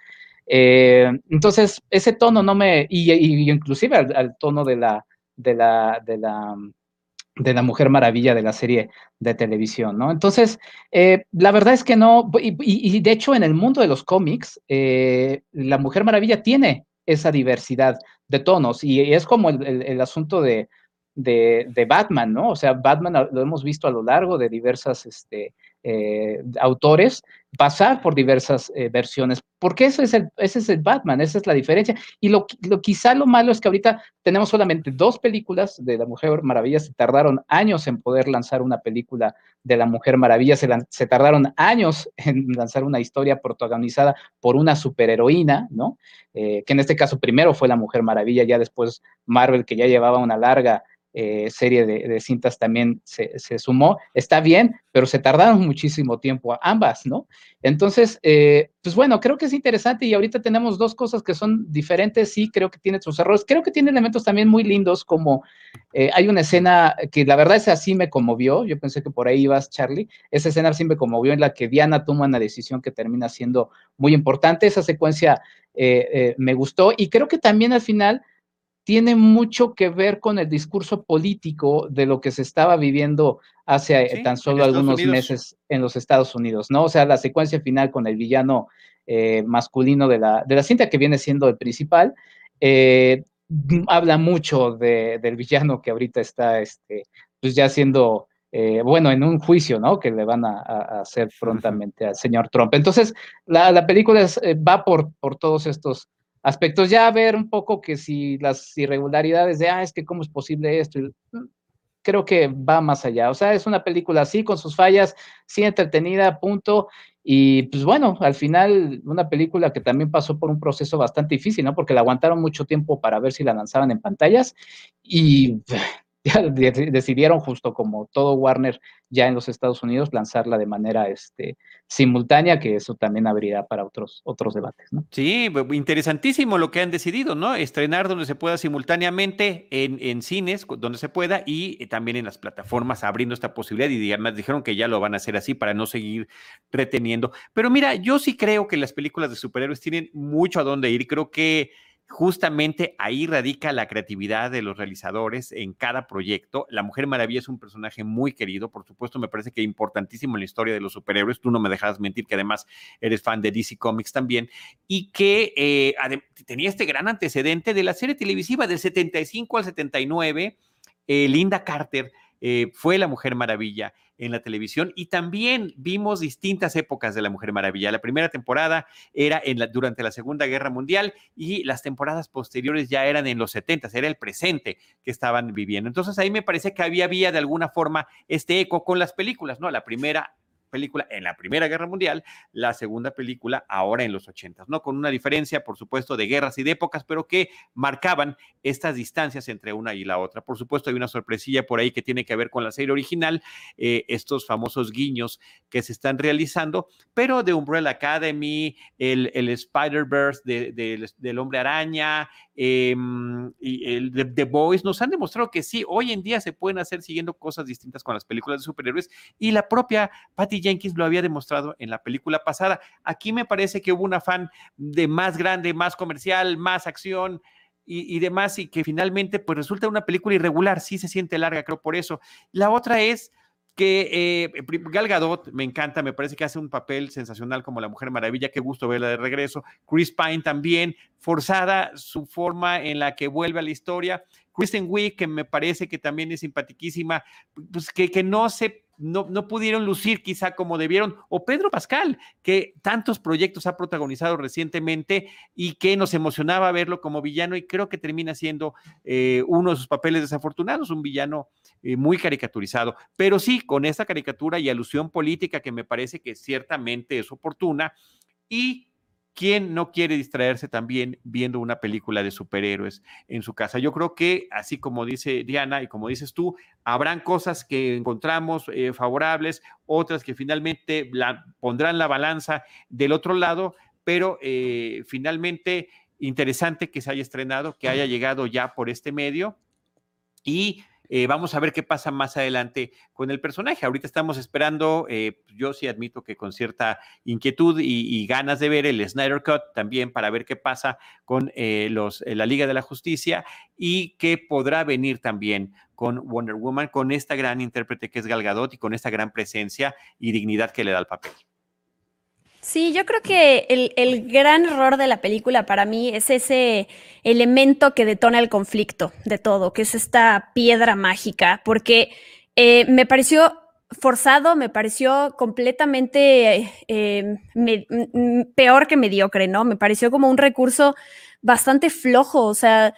Eh, entonces, ese tono no me, y, inclusive al, tono de la, de la, de la, de la Mujer Maravilla de la serie de televisión, ¿no? Entonces, eh, la verdad es que no, y, de hecho en el mundo de los cómics, eh, la Mujer Maravilla tiene esa diversidad de tonos y es como el asunto de, de, Batman, ¿no? O sea, Batman lo hemos visto a lo largo de diversas este, autores pasar por diversas eh, versiones, porque eso es el, ese es el Batman, esa es la diferencia. Y lo, lo, quizá lo malo es que ahorita tenemos solamente dos películas de la Mujer Maravilla, se tardaron años en poder lanzar una película de la Mujer Maravilla, se, se tardaron años en lanzar una historia protagonizada por una superheroína, ¿no? Eh, que en este caso primero fue la Mujer Maravilla, ya después Marvel, que ya llevaba una larga eh, serie de, cintas también se, sumó. Está bien, pero se tardaron muchísimo tiempo ambas, ¿no? Entonces, eh, pues bueno, creo que es interesante y ahorita tenemos dos cosas que son diferentes, sí, creo que tiene sus errores, creo que tiene elementos también muy lindos, como eh, hay una escena que la verdad es así me conmovió, yo pensé que por ahí ibas, Charlie, esa escena sí me conmovió en la que Diana toma una decisión que termina siendo muy importante, esa secuencia me gustó y creo que también al final tiene mucho que ver con el discurso político de lo que se estaba viviendo hace eh, tan solo algunos meses en los Estados Unidos, ¿no? O sea, la secuencia final con el villano eh, masculino de la, de la cinta que viene siendo el principal, eh, habla mucho del villano que ahorita está, este, pues ya siendo, bueno, en un juicio, ¿no? Que le van a, hacer prontamente al señor Trump. Entonces, la, película va por, por todos estos aspectos, ya ver un poco que si las irregularidades de, ah, es que cómo es posible esto, mm, creo que va más allá. O sea, es una película así, con sus fallas, sí entretenida, punto. Y pues bueno, al final una película que también pasó por un proceso bastante difícil, ¿no? Porque la aguantaron mucho tiempo para ver si la lanzaban en pantallas y decidieron justo como todo Warner ya en los Estados Unidos lanzarla de manera este, simultánea, que eso también abrirá para otros, otros debates. ¿no? Sí, interesantísimo lo que han decidido, ¿no? Estrenar donde se pueda simultáneamente en, en cines, donde se pueda, y eh, también en las plataformas abriendo esta posibilidad. Y además dijeron que ya lo van a hacer así para no seguir reteniendo. Pero mira, yo sí creo que las películas de superhéroes tienen mucho a dónde ir. Creo que Justamente ahí radica la creatividad de los realizadores en cada proyecto. La Mujer Maravilla es un personaje muy querido, por supuesto, me parece que importantísimo en la historia de los superhéroes. Tú no me dejas mentir que además eres fan de DC Comics también y que eh, tenía este gran antecedente de la serie televisiva del 75 al 79. Eh, Linda Carter eh, fue la Mujer Maravilla en la televisión y también vimos distintas épocas de la Mujer Maravilla. La primera temporada era en la, durante la Segunda Guerra Mundial y las temporadas posteriores ya eran en los 70, era el presente que estaban viviendo. Entonces ahí me parece que había, había de alguna forma este eco con las películas, ¿no? La primera película en la Primera Guerra Mundial, la segunda película ahora en los ochentas, ¿no? Con una diferencia, por supuesto, de guerras y de épocas, pero que marcaban estas distancias entre una y la otra. Por supuesto, hay una sorpresilla por ahí que tiene que ver con la serie original, eh, estos famosos guiños que se están realizando, pero de Umbrella Academy, el, el Spider-Verse del Hombre Araña, em, y el de The Boys, nos han demostrado que sí, hoy en día se pueden hacer siguiendo cosas distintas con las películas de superhéroes y la propia Patty Jenkins lo había demostrado en la película pasada. Aquí me parece que hubo un afán de más grande, más comercial, más acción, y, demás, y que finalmente pues resulta una película irregular, sí se siente larga, creo por eso. La otra es que eh, Gal Gadot me encanta, me parece que hace un papel sensacional como la Mujer Maravilla, qué gusto verla de regreso. Chris Pine también, forzada su forma en la que vuelve a la historia. Kristen Wiig, que me parece que también es simpaticísima, pues que, que no se no, no, pudieron lucir quizá como debieron, o Pedro Pascal, que tantos proyectos ha protagonizado recientemente y que nos emocionaba verlo como villano y creo que termina siendo eh, uno de sus papeles desafortunados, un villano eh, muy caricaturizado, pero sí con esta caricatura y alusión política que me parece que ciertamente es oportuna y ¿Quién no quiere distraerse también viendo una película de superhéroes en su casa? Yo creo que, así como dice Diana y como dices tú, habrán cosas que encontramos eh, favorables, otras que finalmente la, pondrán la balanza del otro lado, pero eh, finalmente interesante que se haya estrenado, que haya llegado ya por este medio y eh, vamos a ver qué pasa más adelante con el personaje. Ahorita estamos esperando, eh, yo sí admito que con cierta inquietud y, ganas de ver el Snyder Cut también para ver qué pasa con eh, la Liga de la Justicia y qué podrá venir también con Wonder Woman, con esta gran intérprete que es Gal Gadot y con esta gran presencia y dignidad que le da el papel. Sí, yo creo que el, gran error de la película para mí es ese elemento que detona el conflicto de todo, que es esta piedra mágica, porque eh, me pareció forzado, me pareció completamente eh, peor que mediocre, ¿no? Me pareció como un recurso bastante flojo, o sea,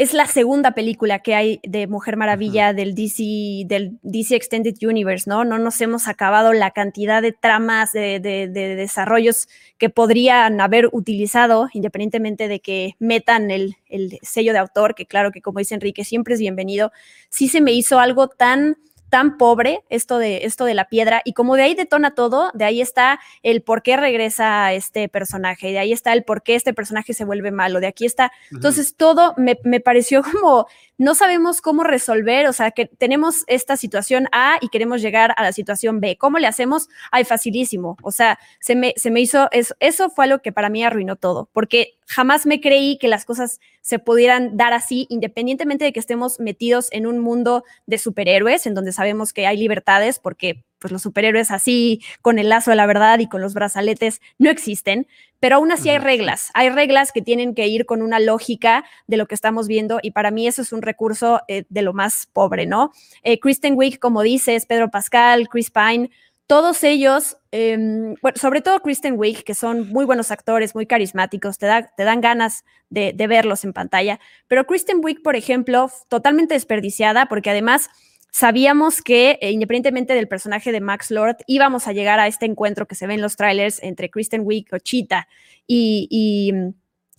es la segunda película que hay de Mujer Maravilla del DC, del DC Extended Universe, ¿no? No nos hemos acabado la cantidad de tramas, de, desarrollos que podrían haber utilizado, independientemente de que metan el, el sello de autor, que claro que como dice Enrique, siempre es bienvenido. Sí se me hizo algo tan tan pobre esto de, esto de la piedra y como de ahí detona todo, de ahí está el por qué regresa este personaje, de ahí está el por qué este personaje se vuelve malo, de aquí está. Entonces todo me, me pareció como no sabemos cómo resolver, o sea, que tenemos esta situación A y queremos llegar a la situación B. ¿Cómo le hacemos? Ay, facilísimo. O sea, se me, se me hizo, eso, eso fue lo que para mí arruinó todo, porque jamás me creí que las cosas se pudieran dar así, independientemente de que estemos metidos en un mundo de superhéroes, en donde sabemos que hay libertades, porque pues los superhéroes así, con el lazo de la verdad y con los brazaletes, no existen, pero aún así hay reglas, hay reglas que tienen que ir con una lógica de lo que estamos viendo y para mí eso es un recurso eh, de lo más pobre, ¿no? Eh, Kristen Wiig, como dices, Pedro Pascal, Chris Pine, todos ellos, em, bueno, sobre todo Kristen Wiig, que son muy buenos actores, muy carismáticos, te, te dan ganas de, de verlos en pantalla, pero Kristen Wiig, por ejemplo, totalmente desperdiciada porque además sabíamos que, eh, independientemente del personaje de Max Lord, íbamos a llegar a este encuentro que se ve en los trailers entre Kristen Wiig o Cheetah y,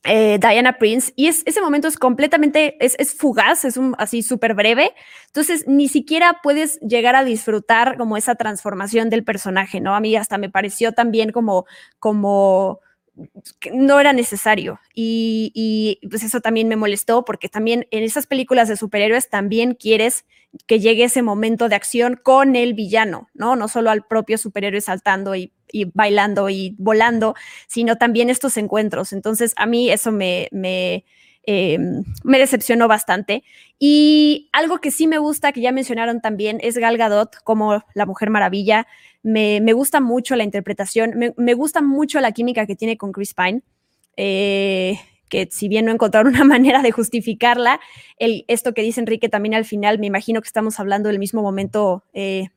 eh, Diana Prince. Y ese momento es completamente, es, fugaz, es un, así súper breve. Entonces, ni siquiera puedes llegar a disfrutar como esa transformación del personaje, ¿no? A mí hasta me pareció también como, como, no era necesario. Y, y, pues eso también me molestó porque también en esas películas de superhéroes también quieres que llegue ese momento de acción con el villano, ¿no? No solo al propio superhéroe saltando y, bailando y volando, sino también estos encuentros. Entonces, a mí eso me, me, eh, me decepcionó bastante. Y algo que sí me gusta, que ya mencionaron también, es Gal Gadot como la Mujer Maravilla. Me, me gusta mucho la interpretación, me, me, gusta mucho la química que tiene con Chris Pine. Eh, que si bien no encontraron una manera de justificarla, el, esto que dice Enrique también al final, me imagino que estamos hablando del mismo momento eh,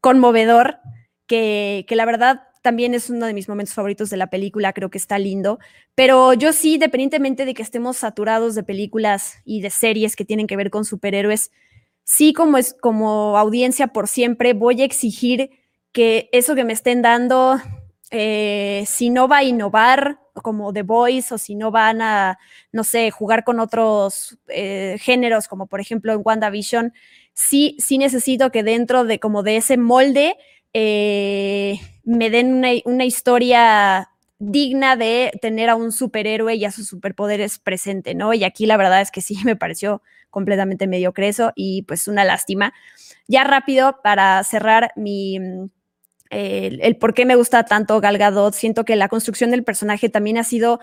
conmovedor, que, que la verdad también es uno de mis momentos favoritos de la película, creo que está lindo, pero yo sí, independientemente de que estemos saturados de películas y de series que tienen que ver con superhéroes, sí como es como audiencia por siempre voy a exigir que eso que me estén dando, eh, si no va a innovar como The Voice o si no van a, no sé, jugar con otros eh, géneros, como por ejemplo en WandaVision, sí, sí necesito que dentro de como de ese molde eh, me den una, historia digna de tener a un superhéroe y a sus superpoderes presente, ¿no? Y aquí la verdad es que sí me pareció completamente mediocre eso y pues una lástima. Ya rápido para cerrar mi el, por qué me gusta tanto Gal Gadot. Siento que la construcción del personaje también ha sido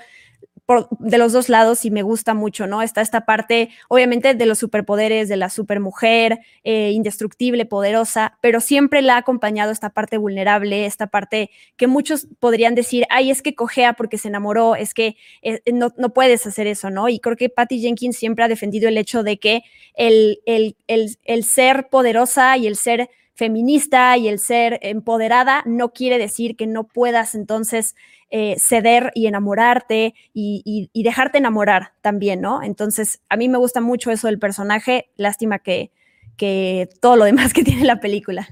de los dos lados y me gusta mucho, ¿no? Está esta parte, obviamente, de los superpoderes, de la supermujer, eh, indestructible, poderosa, pero siempre la ha acompañado esta parte vulnerable, esta parte que muchos podrían decir, ay, es que cojea porque se enamoró, es que eh, no, no, puedes hacer eso, ¿no? Y creo que Patty Jenkins siempre ha defendido el hecho de que el, el, el, el ser poderosa y el ser feminista y el ser empoderada no quiere decir que no puedas entonces eh, ceder y enamorarte y, dejarte enamorar también, ¿no? Entonces, a mí me gusta mucho eso del personaje, lástima que, que todo lo demás que tiene la película.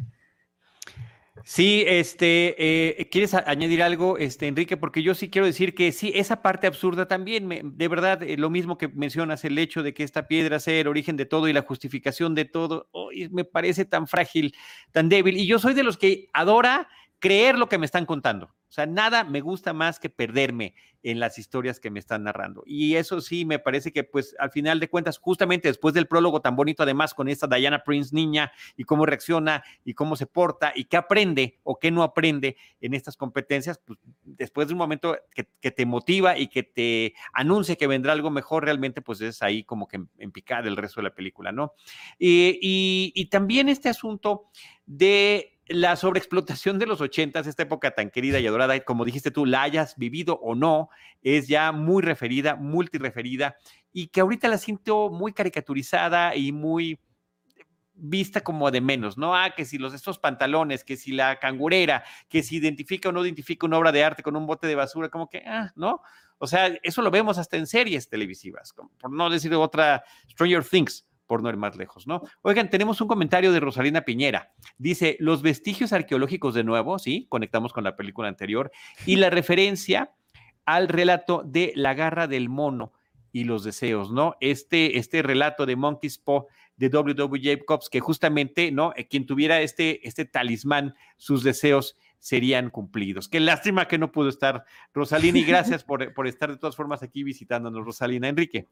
Sí, este, eh, ¿quieres añadir algo, este, Enrique? Porque yo sí quiero decir que sí, esa parte absurda también, de verdad, eh, lo mismo que mencionas, el hecho de que esta piedra sea el origen de todo y la justificación de todo, me parece tan frágil, tan débil. Y yo soy de los que adora creer lo que me están contando. O sea, nada me gusta más que perderme en las historias que me están narrando. Y eso sí, me parece que pues al final de cuentas, justamente después del prólogo tan bonito, además con esta Diana Prince niña y cómo reacciona y cómo se porta y qué aprende o qué no aprende en estas competencias, pues después de un momento que, te motiva y que te anuncia que vendrá algo mejor, realmente pues es ahí como que en, picada el resto de la película, ¿no? y, y también este asunto de la sobreexplotación de los ochentas, esta época tan querida y adorada, como dijiste tú, la hayas vivido o no, es ya muy referida, multireferida, y que ahorita la siento muy caricaturizada y muy vista como de menos, ¿no? Ah, que si los estos pantalones, que si la cangurera, que si identifica o no identifica una obra de arte con un bote de basura, como que, ah, ¿no? O sea, eso lo vemos hasta en series televisivas, por no decir otra, Stranger Things, por no ir más lejos, ¿no? Oigan, tenemos un comentario de Rosalina Piñera. Dice, los vestigios arqueológicos de nuevo, sí, conectamos con la película anterior, y la referencia al relato de La garra del mono y los deseos, ¿no? Este, este relato de Monkey's Paw de W.W. Jacobs, que justamente, ¿no? Eh, quien tuviera este, este talismán, sus deseos serían cumplidos. Qué lástima que no pudo estar Rosalina y gracias por, por estar de todas formas aquí visitándonos, Rosalina. Enrique.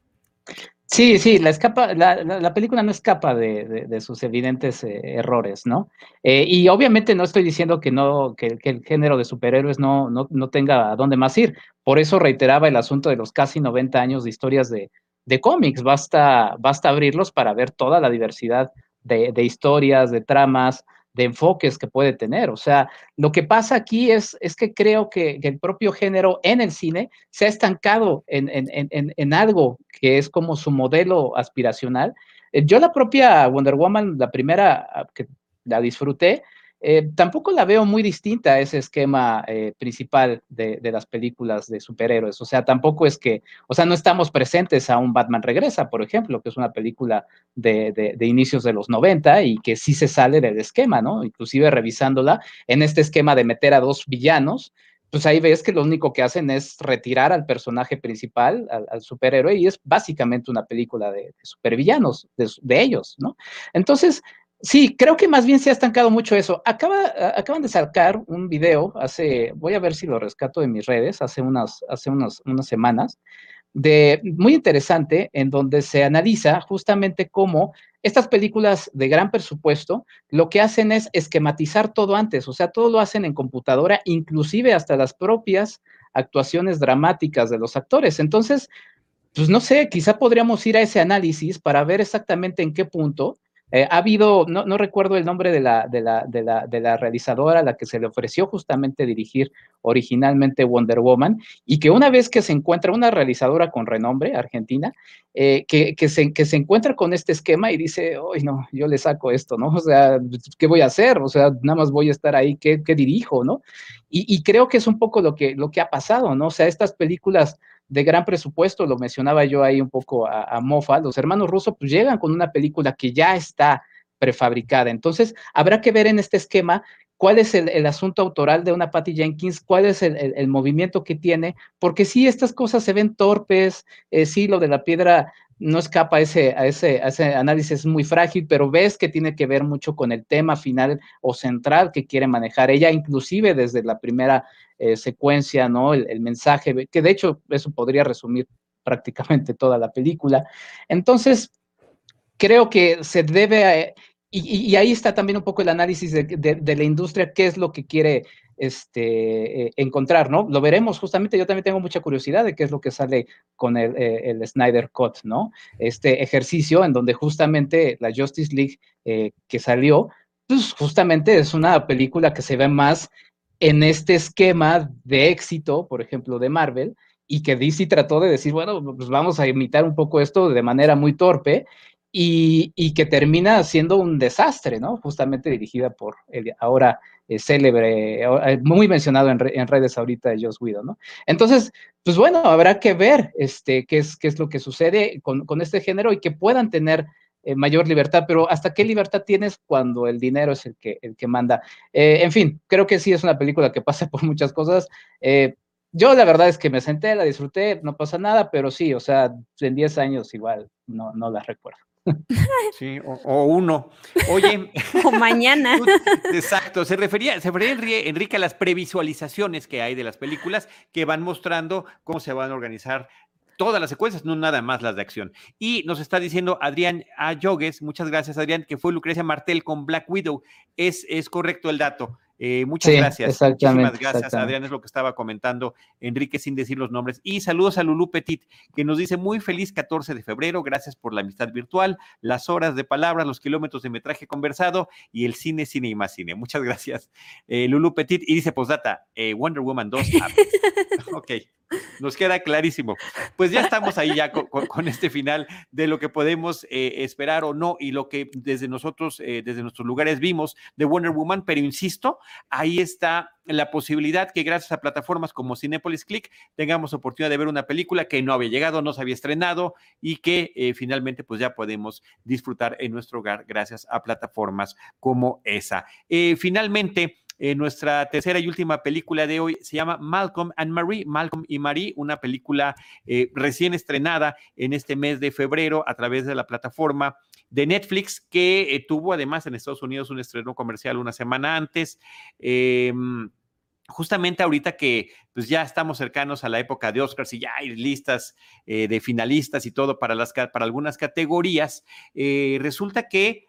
Sí, sí, la, escapa, la, película no escapa de, sus evidentes eh, errores, ¿no? Eh, y obviamente no estoy diciendo que, no, que, el género de superhéroes no, no, tenga a dónde más ir. Por eso reiteraba el asunto de los casi 90 años de historias de, cómics. Basta, basta abrirlos para ver toda la diversidad de, historias, de tramas, de enfoques que puede tener. O sea, lo que pasa aquí es, es que creo que, el propio género en el cine se ha estancado en, en, algo que es como su modelo aspiracional. Eh, yo la propia Wonder Woman, la primera ah, que la disfruté, eh, tampoco la veo muy distinta a ese esquema eh, principal de, las películas de superhéroes. O sea, tampoco es que, o sea, no estamos presentes a un Batman Regresa, por ejemplo, que es una película de, inicios de los 90 y que sí se sale del esquema, ¿no? Inclusive revisándola en este esquema de meter a dos villanos, pues ahí ves que lo único que hacen es retirar al personaje principal, al, superhéroe, y es básicamente una película de, supervillanos, de, de, ellos, ¿no? Entonces, Sí, creo que más bien se ha estancado mucho eso. Acaba, acaban de sacar un video hace, voy a ver si lo rescato de mis redes, hace unas, hace unas, unas semanas, de muy interesante, en donde se analiza justamente cómo estas películas de gran presupuesto lo que hacen es esquematizar todo antes, o sea, todo lo hacen en computadora, inclusive hasta las propias actuaciones dramáticas de los actores. Entonces, pues no sé, quizá podríamos ir a ese análisis para ver exactamente en qué punto eh, ha habido, no, no, recuerdo el nombre de la, de, la, de, la, de la realizadora a la que se le ofreció justamente dirigir originalmente Wonder Woman, y que una vez que se encuentra una realizadora con renombre, argentina, eh, que, que, se, que se encuentra con este esquema y dice, hoy no, yo le saco esto, ¿no? O sea, ¿qué voy a hacer? O sea, nada más voy a estar ahí, ¿qué, qué dirijo, no? Y, y, creo que es un poco lo que, lo que ha pasado, ¿no? O sea, estas películas de gran presupuesto, lo mencionaba yo ahí un poco a, Mofa, los hermanos rusos pues llegan con una película que ya está prefabricada. Entonces, habrá que ver en este esquema cuál es el, asunto autoral de una Patty Jenkins, cuál es el, movimiento que tiene, porque si estas cosas se ven torpes, eh, sí, lo de la piedra no escapa a ese, a, a análisis muy frágil, pero ves que tiene que ver mucho con el tema final o central que quiere manejar ella, inclusive desde la primera eh, secuencia, ¿no? El, mensaje, que de hecho eso podría resumir prácticamente toda la película. Entonces, creo que se debe, y, ahí está también un poco el análisis de, la industria, qué es lo que quiere este, eh, encontrar, ¿no? Lo veremos justamente, yo también tengo mucha curiosidad de qué es lo que sale con el, eh, el Snyder Cut, ¿no? Este ejercicio en donde justamente la Justice League que salió, pues justamente es una película que se ve más en este esquema de éxito, por ejemplo, de Marvel, y que DC trató de decir, bueno, pues vamos a imitar un poco esto de manera muy torpe, y, que termina siendo un desastre, ¿no? Justamente dirigida por el ahora eh, célebre, eh, muy mencionado en, redes ahorita de Joss Whedon, ¿no? Entonces, pues bueno, habrá que ver este, qué, es, qué es lo que sucede con, con este género y que puedan tener eh, mayor libertad, pero ¿hasta qué libertad tienes cuando el dinero es el que, el que manda? Eh, en fin, creo que sí es una película que pasa por muchas cosas. Eh, yo la verdad es que me senté, la disfruté, no pasa nada, pero sí, o sea, en 10 años igual no, no la recuerdo. Sí, o, uno. Oye. o mañana. Exacto, se refería, se refería Enrique a las previsualizaciones que hay de las películas que van mostrando cómo se van a organizar todas las secuencias, no nada más las de acción. Y nos está diciendo Adrián Ayogues, muchas gracias Adrián, que fue Lucrecia Martel con Black Widow. Es, es correcto el dato. Eh, muchas gracias. Muchísimas gracias, Adrián. Es lo que estaba comentando Enrique sin decir los nombres. Y saludos a Lulú Petit, que nos dice muy feliz 14 de febrero. Gracias por la amistad virtual, las horas de palabras, los kilómetros de metraje conversado y el cine, cine y más cine. Muchas gracias, eh, Lulú Petit. Y dice postdata, eh, Wonder Woman 2. ok. Nos queda clarísimo. Pues ya estamos ahí ya con, este final de lo que podemos eh, esperar o no y lo que desde nosotros, eh, desde nuestros lugares vimos de Wonder Woman, pero insisto, ahí está la posibilidad que gracias a plataformas como Cinepolis Click tengamos oportunidad de ver una película que no había llegado, no se había estrenado y que eh, finalmente pues ya podemos disfrutar en nuestro hogar gracias a plataformas como esa. finalmente, eh, nuestra tercera y última película de hoy se llama Malcolm and Marie, Malcolm y Marie, una película eh, recién estrenada en este mes de febrero a través de la plataforma de Netflix, que eh, tuvo además en Estados Unidos un estreno comercial una semana antes. Em, justamente ahorita que pues ya estamos cercanos a la época de Oscars y ya hay listas de finalistas y todo para, las, para algunas categorías, resulta que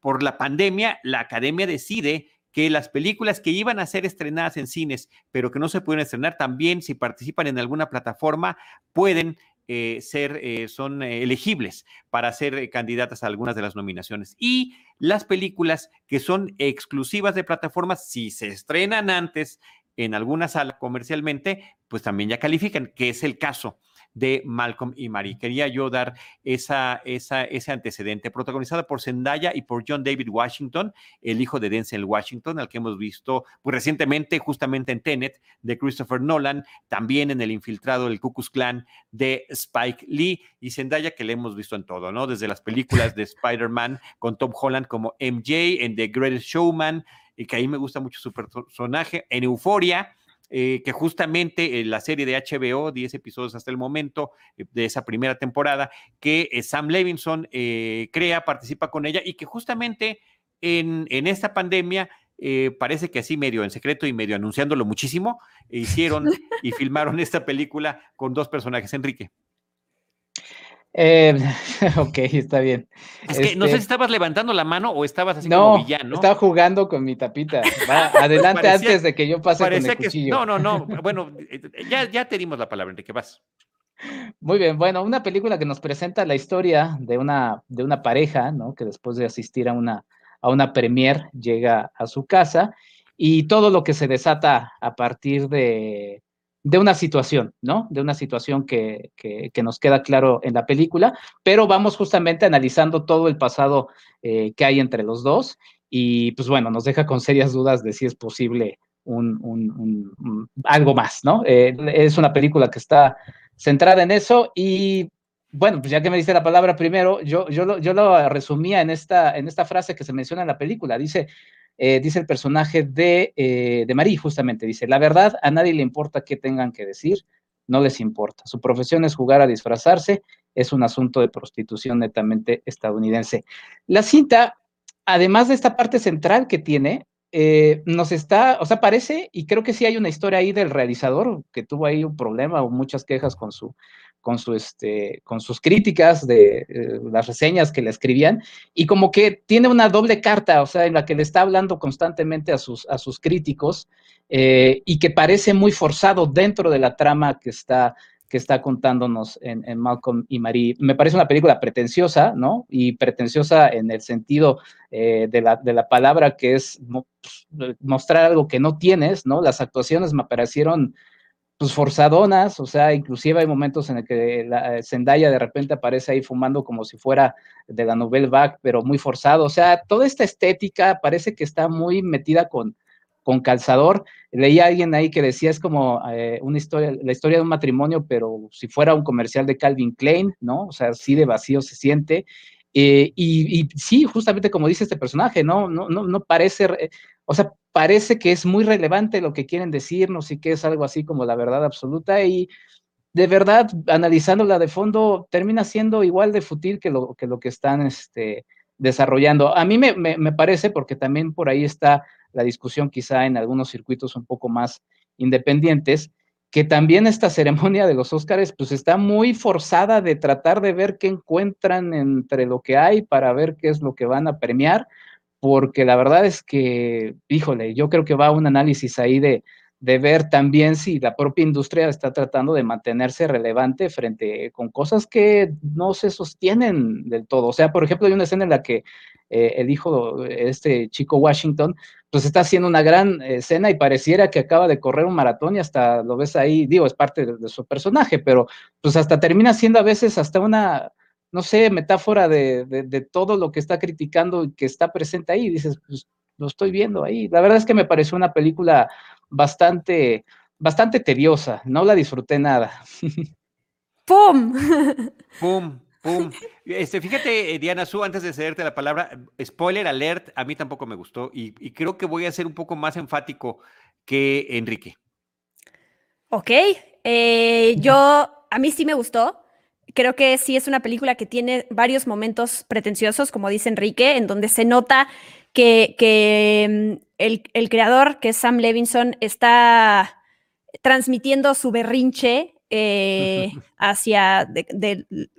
por la pandemia la academia decide que las películas que iban a ser estrenadas en cines, pero que no se pueden estrenar, también si participan en alguna plataforma, pueden eh, ser, eh, son eh, elegibles para ser candidatas a algunas de las nominaciones. Y las películas que son exclusivas de plataformas, si se estrenan antes en alguna sala comercialmente, pues también ya califican, que es el caso de Malcolm y Marie. Quería yo dar esa, esa, ese antecedente, protagonizada por Zendaya y por John David Washington, el hijo de Denzel Washington, al que hemos visto pues, recientemente justamente en Tenet de Christopher Nolan, también en El Infiltrado del Ku Klux Klan de Spike Lee y Zendaya que le hemos visto en todo, ¿no? Desde las películas de Spider-Man con Tom Holland como MJ, en The Greatest Showman, y que ahí me gusta mucho su personaje, en Euforia, eh, que justamente en la serie de HBO, 10 episodios hasta el momento eh, de esa primera temporada, que eh, Sam Levinson crea, participa con ella y que justamente en, en esta pandemia parece que así medio en secreto y medio anunciándolo muchísimo, hicieron y filmaron esta película con dos personajes, Enrique. Eh, ok, está bien. Es que no sé si este estabas levantando la mano o estabas así como villano. Estaba jugando con mi tapita. adelante antes de que yo pase con el cuchillo. no, no, no. Bueno, ya, ya te dimos la palabra, Enrique, vas. Muy bien, bueno, una película que nos presenta la historia de una, de una pareja, ¿no? Que después de asistir a una, a una premier llega a su casa y todo lo que se desata a partir de, de una situación, ¿no? De una situación que, que, nos queda claro en la película, pero vamos justamente analizando todo el pasado eh, que hay entre los dos y pues bueno, nos deja con serias dudas de si es posible un, un, algo más, ¿no? Eh, es una película que está centrada en eso y bueno, pues ya que me diste la palabra primero, yo, yo, lo, yo lo resumía en esta, en esta frase que se menciona en la película, dice, eh, dice el personaje de, eh, de Marie, justamente, dice, la verdad, a nadie le importa qué tengan que decir, no les importa. Su profesión es jugar a disfrazarse, es un asunto de prostitución netamente estadounidense. La cinta, además de esta parte central que tiene, eh, nos está, o sea, parece, y creo que sí hay una historia ahí del realizador que tuvo ahí un problema o muchas quejas con su, con, su, este, con sus críticas de eh, las reseñas que le escribían, y como que tiene una doble carta, o sea, en la que le está hablando constantemente a sus, a sus críticos, eh, y que parece muy forzado dentro de la trama que está que está contándonos en, Malcolm y Marie. Me parece una película pretenciosa, ¿no? Y pretenciosa en el sentido eh, de, la, de, la, palabra que es pues, mostrar algo que no tienes, ¿no? Las actuaciones me parecieron pues forzadonas, o sea, inclusive hay momentos en el que la, Zendaya de repente aparece ahí fumando como si fuera de la novela Back, pero muy forzado, o sea, toda esta estética parece que está muy metida con, con calzador. Leí a alguien ahí que decía es como eh, una historia, la historia de un matrimonio, pero si fuera un comercial de Calvin Klein, ¿no? O sea, así de vacío se siente. Eh, y, sí, justamente como dice este personaje, ¿no? No, no, no parece, o sea, parece que es muy relevante lo que quieren decirnos y que es algo así como la verdad absoluta y de verdad, analizándola de fondo, termina siendo igual de fútil que lo que, lo que están este, desarrollando. A mí me, me, parece, porque también por ahí está la discusión quizá en algunos circuitos un poco más independientes, que también esta ceremonia de los Óscares pues está muy forzada de tratar de ver qué encuentran entre lo que hay para ver qué es lo que van a premiar, porque la verdad es que, híjole, yo creo que va un análisis ahí de, de ver también si la propia industria está tratando de mantenerse relevante frente con cosas que no se sostienen del todo. O sea, por ejemplo, hay una escena en la que eh, el hijo, este chico Washington, pues está haciendo una gran escena y pareciera que acaba de correr un maratón y hasta lo ves ahí, digo, es parte de, su personaje, pero pues hasta termina siendo a veces hasta una, no sé, metáfora de, de todo lo que está criticando y que está presente ahí. dices, pues lo estoy viendo ahí. La verdad es que me pareció una película bastante, bastante tediosa, no la disfruté nada. ¡Pum! ¡Pum! ¡Pum! Este, fíjate, eh, Diana Su, antes de cederte la palabra, spoiler alert, a mí tampoco me gustó y, creo que voy a ser un poco más enfático que Enrique. Ok, eh, yo, a mí sí me gustó. Creo que sí es una película que tiene varios momentos pretenciosos, como dice Enrique, en donde se nota que, mm, el, creador, que es Sam Levinson, está transmitiendo su berrinche eh, hacia,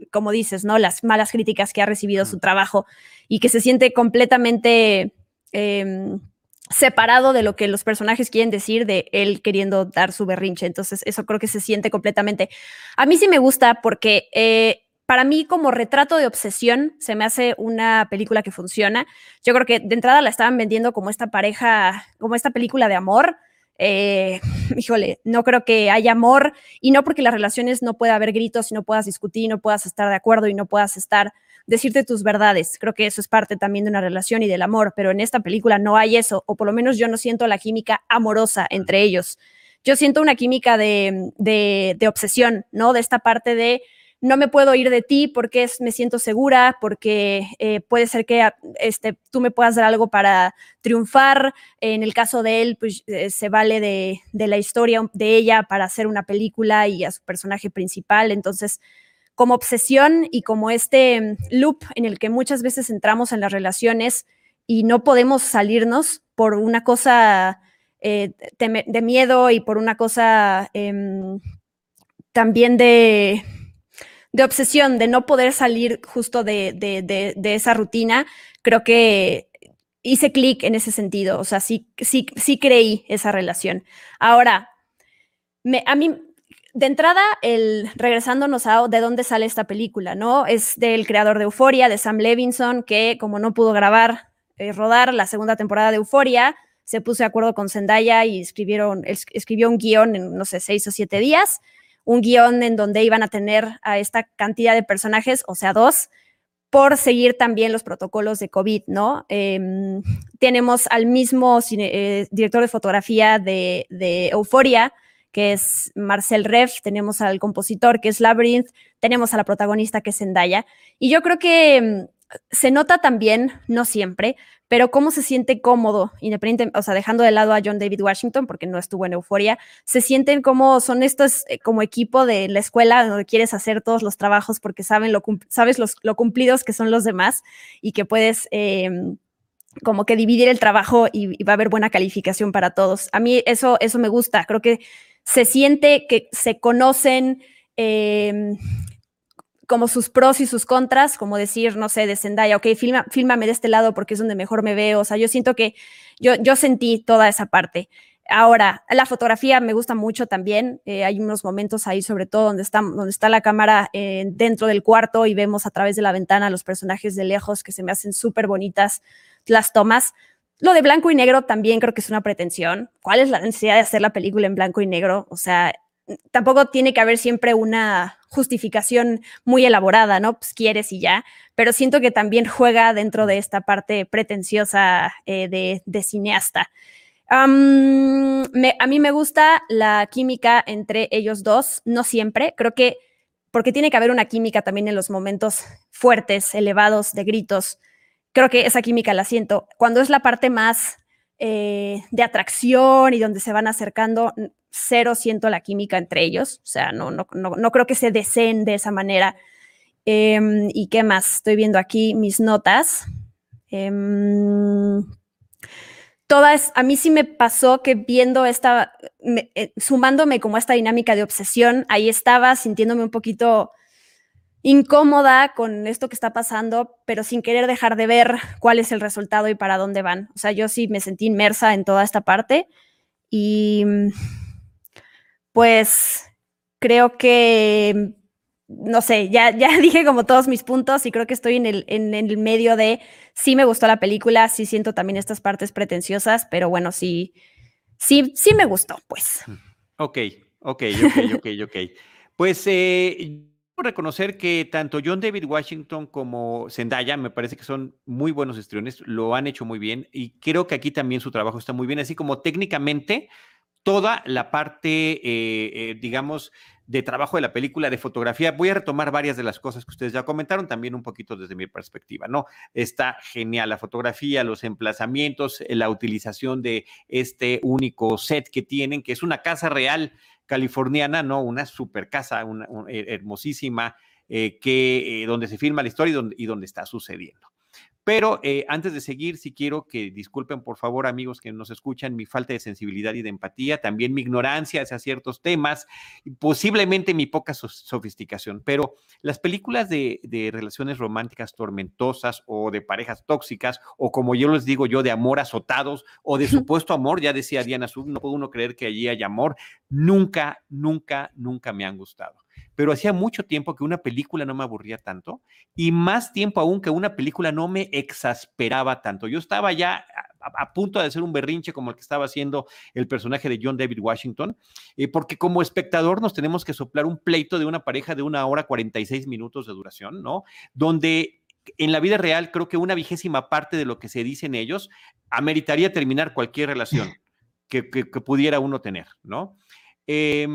como dices, ¿no? Las malas críticas que ha recibido su trabajo y que se siente completamente em, separado de lo que los personajes quieren decir de él queriendo dar su berrinche. Entonces, eso creo que se siente completamente. A mí sí me gusta porque eh, para mí como retrato de obsesión se me hace una película que funciona. Yo creo que de entrada la estaban vendiendo como esta pareja, como esta película de amor. Eh, híjole, no creo que haya amor y no porque las relaciones no pueda haber gritos y no puedas discutir, no puedas estar de acuerdo y no puedas estar decirte tus verdades. Creo que eso es parte también de una relación y del amor, pero en esta película no hay eso, o por lo menos yo no siento la química amorosa entre ellos. Yo siento una química de, de, de obsesión, ¿no? De esta parte de no me puedo ir de ti porque me siento segura, porque eh, puede ser que este, tú me puedas dar algo para triunfar. En el caso de él, pues eh, se vale de, la historia de ella para hacer una película y a su personaje principal. Entonces, como obsesión y como este loop en el que muchas veces entramos en las relaciones y no podemos salirnos por una cosa eh, de, miedo y por una cosa em, también de de obsesión, de no poder salir justo de, esa rutina, creo que hice clic en ese sentido, o sea, sí, sí, sí creí esa relación. Ahora, a mí, de entrada, el regresándonos a de dónde sale esta película, ¿no? Es del creador de Euforia, de Sam Levinson, que como no pudo grabar, eh, rodar la segunda temporada de Euforia, se puso de acuerdo con Zendaya y escribieron, escribió un guion en, no sé, seis o siete días un guion en donde iban a tener a esta cantidad de personajes, o sea, dos, por seguir también los protocolos de COVID, ¿no? Em, tenemos al mismo eh, director de fotografía de, Euforia, que es Marcel Reff, tenemos al compositor, que es Labyrinth, tenemos a la protagonista, que es Zendaya. Y yo creo que em, se nota también, no siempre, pero cómo se siente cómodo, independiente, o sea, dejando de lado a John David Washington, porque no estuvo en euforia, se sienten como, son estos eh, como equipo de la escuela donde quieres hacer todos los trabajos porque saben lo, sabes los, lo cumplidos que son los demás y que puedes em, como que dividir el trabajo y, va a haber buena calificación para todos. A mí eso, eso me gusta, creo que se siente que se conocen. Eh, como sus pros y sus contras, como decir, no sé, de Zendaya, ok, filma, fílmame de este lado porque es donde mejor me veo, o sea, yo siento que yo, yo sentí toda esa parte. Ahora, la fotografía me gusta mucho también, eh, hay unos momentos ahí, sobre todo donde está, donde está la cámara eh, dentro del cuarto y vemos a través de la ventana los personajes de lejos que se me hacen súper bonitas las tomas. Lo de blanco y negro también creo que es una pretensión. ¿Cuál es la necesidad de hacer la película en blanco y negro? O sea, tampoco tiene que haber siempre una justificación muy elaborada, ¿no? Pues quieres y ya, pero siento que también juega dentro de esta parte pretenciosa eh, de, cineasta. a mí me gusta la química entre ellos dos, no siempre, creo que porque tiene que haber una química también en los momentos fuertes, elevados, de gritos. Creo que esa química la siento. Cuando es la parte más eh, de atracción y donde se van acercando, cero siento la química entre ellos, o sea, no, no, no, creo que se deseen de esa manera. Em, ¿Y qué más? Estoy viendo aquí mis notas. Em, todas, a mí sí me pasó que viendo esta, eh, sumándome como esta dinámica de obsesión, ahí estaba sintiéndome un poquito incómoda con esto que está pasando, pero sin querer dejar de ver cuál es el resultado y para dónde van. O sea, yo sí me sentí inmersa en toda esta parte y pues creo que, no sé, ya, ya dije como todos mis puntos y creo que estoy en el, en el medio de, sí me gustó la película, sí siento también estas partes pretenciosas, pero bueno, sí, sí, sí me gustó, pues. Ok, ok, ok, ok, ok. Pues eh, reconocer que tanto John David Washington como Zendaya me parece que son muy buenos estriones, lo han hecho muy bien y creo que aquí también su trabajo está muy bien, así como técnicamente toda la parte, eh, eh, digamos, de trabajo de la película, de fotografía. Voy a retomar varias de las cosas que ustedes ya comentaron, también un poquito desde mi perspectiva, ¿no? Está genial la fotografía, los emplazamientos, la utilización de este único set que tienen, que es una casa real californiana, ¿no? Una super casa, una, hermosísima, eh, que, eh, donde se filma la historia y donde está sucediendo. Pero eh, antes de seguir, sí quiero que disculpen, por favor, amigos que nos escuchan, mi falta de sensibilidad y de empatía, también mi ignorancia hacia ciertos temas, y posiblemente mi poca sofisticación. Pero las películas de, relaciones románticas tormentosas o de parejas tóxicas, o como yo les digo yo, de amor azotados o de supuesto amor, ya decía Diana Sub, no puede uno creer que allí haya amor, nunca, nunca, nunca me han gustado pero hacía mucho tiempo que una película no me aburría tanto y más tiempo aún que una película no me exasperaba tanto. Yo estaba ya a, punto de hacer un berrinche como el que estaba haciendo el personaje de John David Washington, eh, porque como espectador nos tenemos que soplar un pleito de una pareja de una hora 46 minutos de duración, ¿no? Donde en la vida real creo que una vigésima parte de lo que se dicen ellos ameritaría terminar cualquier relación que, pudiera uno tener, ¿no? Eh,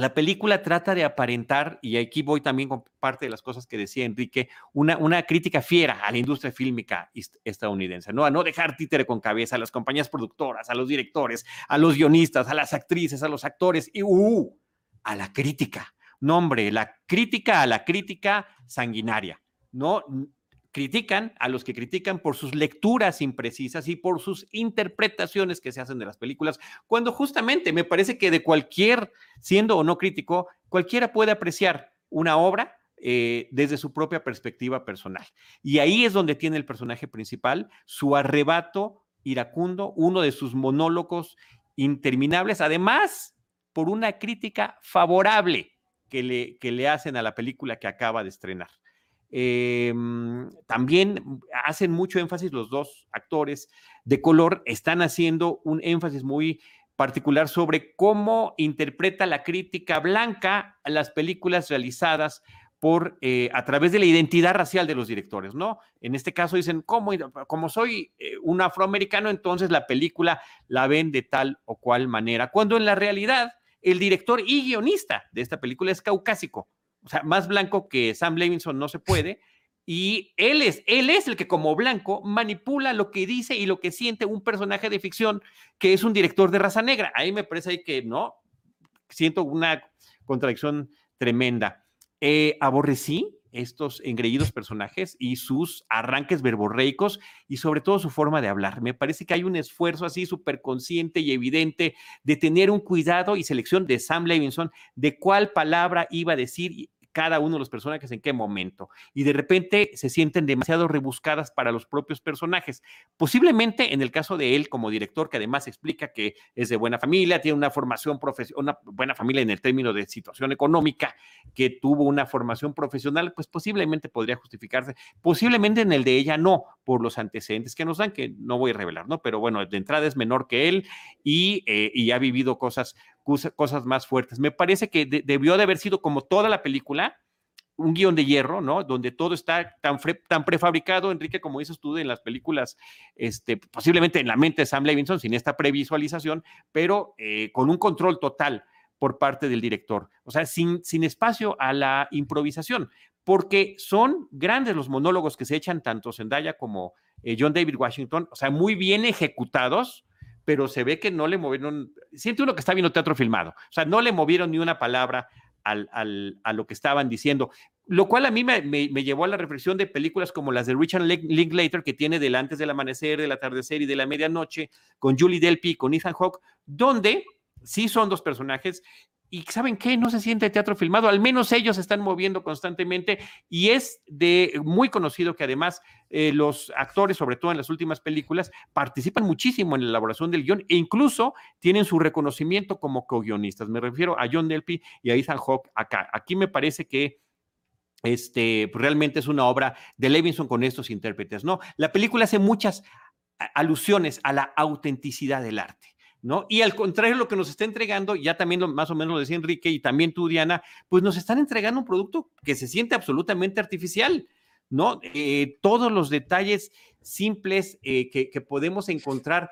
la película trata de aparentar, y aquí voy también con parte de las cosas que decía Enrique, una, una crítica fiera a la industria fílmica estadounidense, ¿no? A no dejar títere con cabeza a las compañías productoras, a los directores, a los guionistas, a las actrices, a los actores, y uh, a la crítica. No, hombre, la crítica a la crítica sanguinaria, ¿no? Critican a los que critican por sus lecturas imprecisas y por sus interpretaciones que se hacen de las películas, cuando justamente me parece que de cualquier, siendo o no crítico, cualquiera puede apreciar una obra eh, desde su propia perspectiva personal. Y ahí es donde tiene el personaje principal su arrebato iracundo, uno de sus monólogos interminables, además por una crítica favorable que le, que le hacen a la película que acaba de estrenar. Em, también hacen mucho énfasis los dos actores de color, están haciendo un énfasis muy particular sobre cómo interpreta la crítica blanca las películas realizadas por eh, a través de la identidad racial de los directores, ¿no? En este caso dicen, como, como soy eh, un afroamericano, entonces la película la ven de tal o cual manera, cuando en la realidad el director y guionista de esta película es caucásico, o sea, más blanco que Sam Levinson no se puede. Y él es, él es el que como blanco manipula lo que dice y lo que siente un personaje de ficción que es un director de raza negra. Ahí me parece que no, siento una contradicción tremenda. Eh, aborrecí estos engreídos personajes y sus arranques verborreicos y sobre todo su forma de hablar. Me parece que hay un esfuerzo así súper consciente y evidente de tener un cuidado y selección de Sam Levinson de cuál palabra iba a decir cada uno de los personajes en qué momento. Y de repente se sienten demasiado rebuscadas para los propios personajes. Posiblemente en el caso de él como director, que además explica que es de buena familia, tiene una formación profesional, una buena familia en el término de situación económica, que tuvo una formación profesional, pues posiblemente podría justificarse. Posiblemente en el de ella no, por los antecedentes que nos dan, que no voy a revelar, ¿no? Pero bueno, de entrada es menor que él y, eh, y ha vivido cosas cosas más fuertes. Me parece que debió de haber sido como toda la película, un guion de hierro, ¿no? Donde todo está tan, tan prefabricado, Enrique, como dices tú, en las películas, este, posiblemente en la mente de Sam Levinson, sin esta previsualización, pero eh, con un control total por parte del director. O sea, sin, sin espacio a la improvisación, porque son grandes los monólogos que se echan tanto Zendaya como eh, John David Washington, o sea, muy bien ejecutados, pero se ve que no le movieron, siente uno que está viendo teatro filmado, o sea, no le movieron ni una palabra a lo que estaban diciendo, lo cual a mí me, llevó a la reflexión de películas como las de Richard Linklater, que tiene del antes del amanecer, del atardecer y de la medianoche, con Julie Delpy, con Ethan Hawke, donde sí son dos personajes y ¿saben qué? No se siente teatro filmado, al menos ellos se están moviendo constantemente y es de muy conocido que además eh, los actores, sobre todo en las últimas películas, participan muchísimo en la elaboración del guion e incluso tienen su reconocimiento como co-guionistas. Me refiero a John Delpy y a Ethan Hawke acá. Aquí me parece que este, realmente es una obra de Levinson con estos intérpretes, ¿no? La película hace muchas alusiones a la autenticidad del arte. ¿No? Y al contrario, lo que nos está entregando, ya también más o menos lo decía Enrique y también tú, Diana, pues nos están entregando un producto que se siente absolutamente artificial, ¿no? Eh, todos los detalles simples eh, que, podemos encontrar,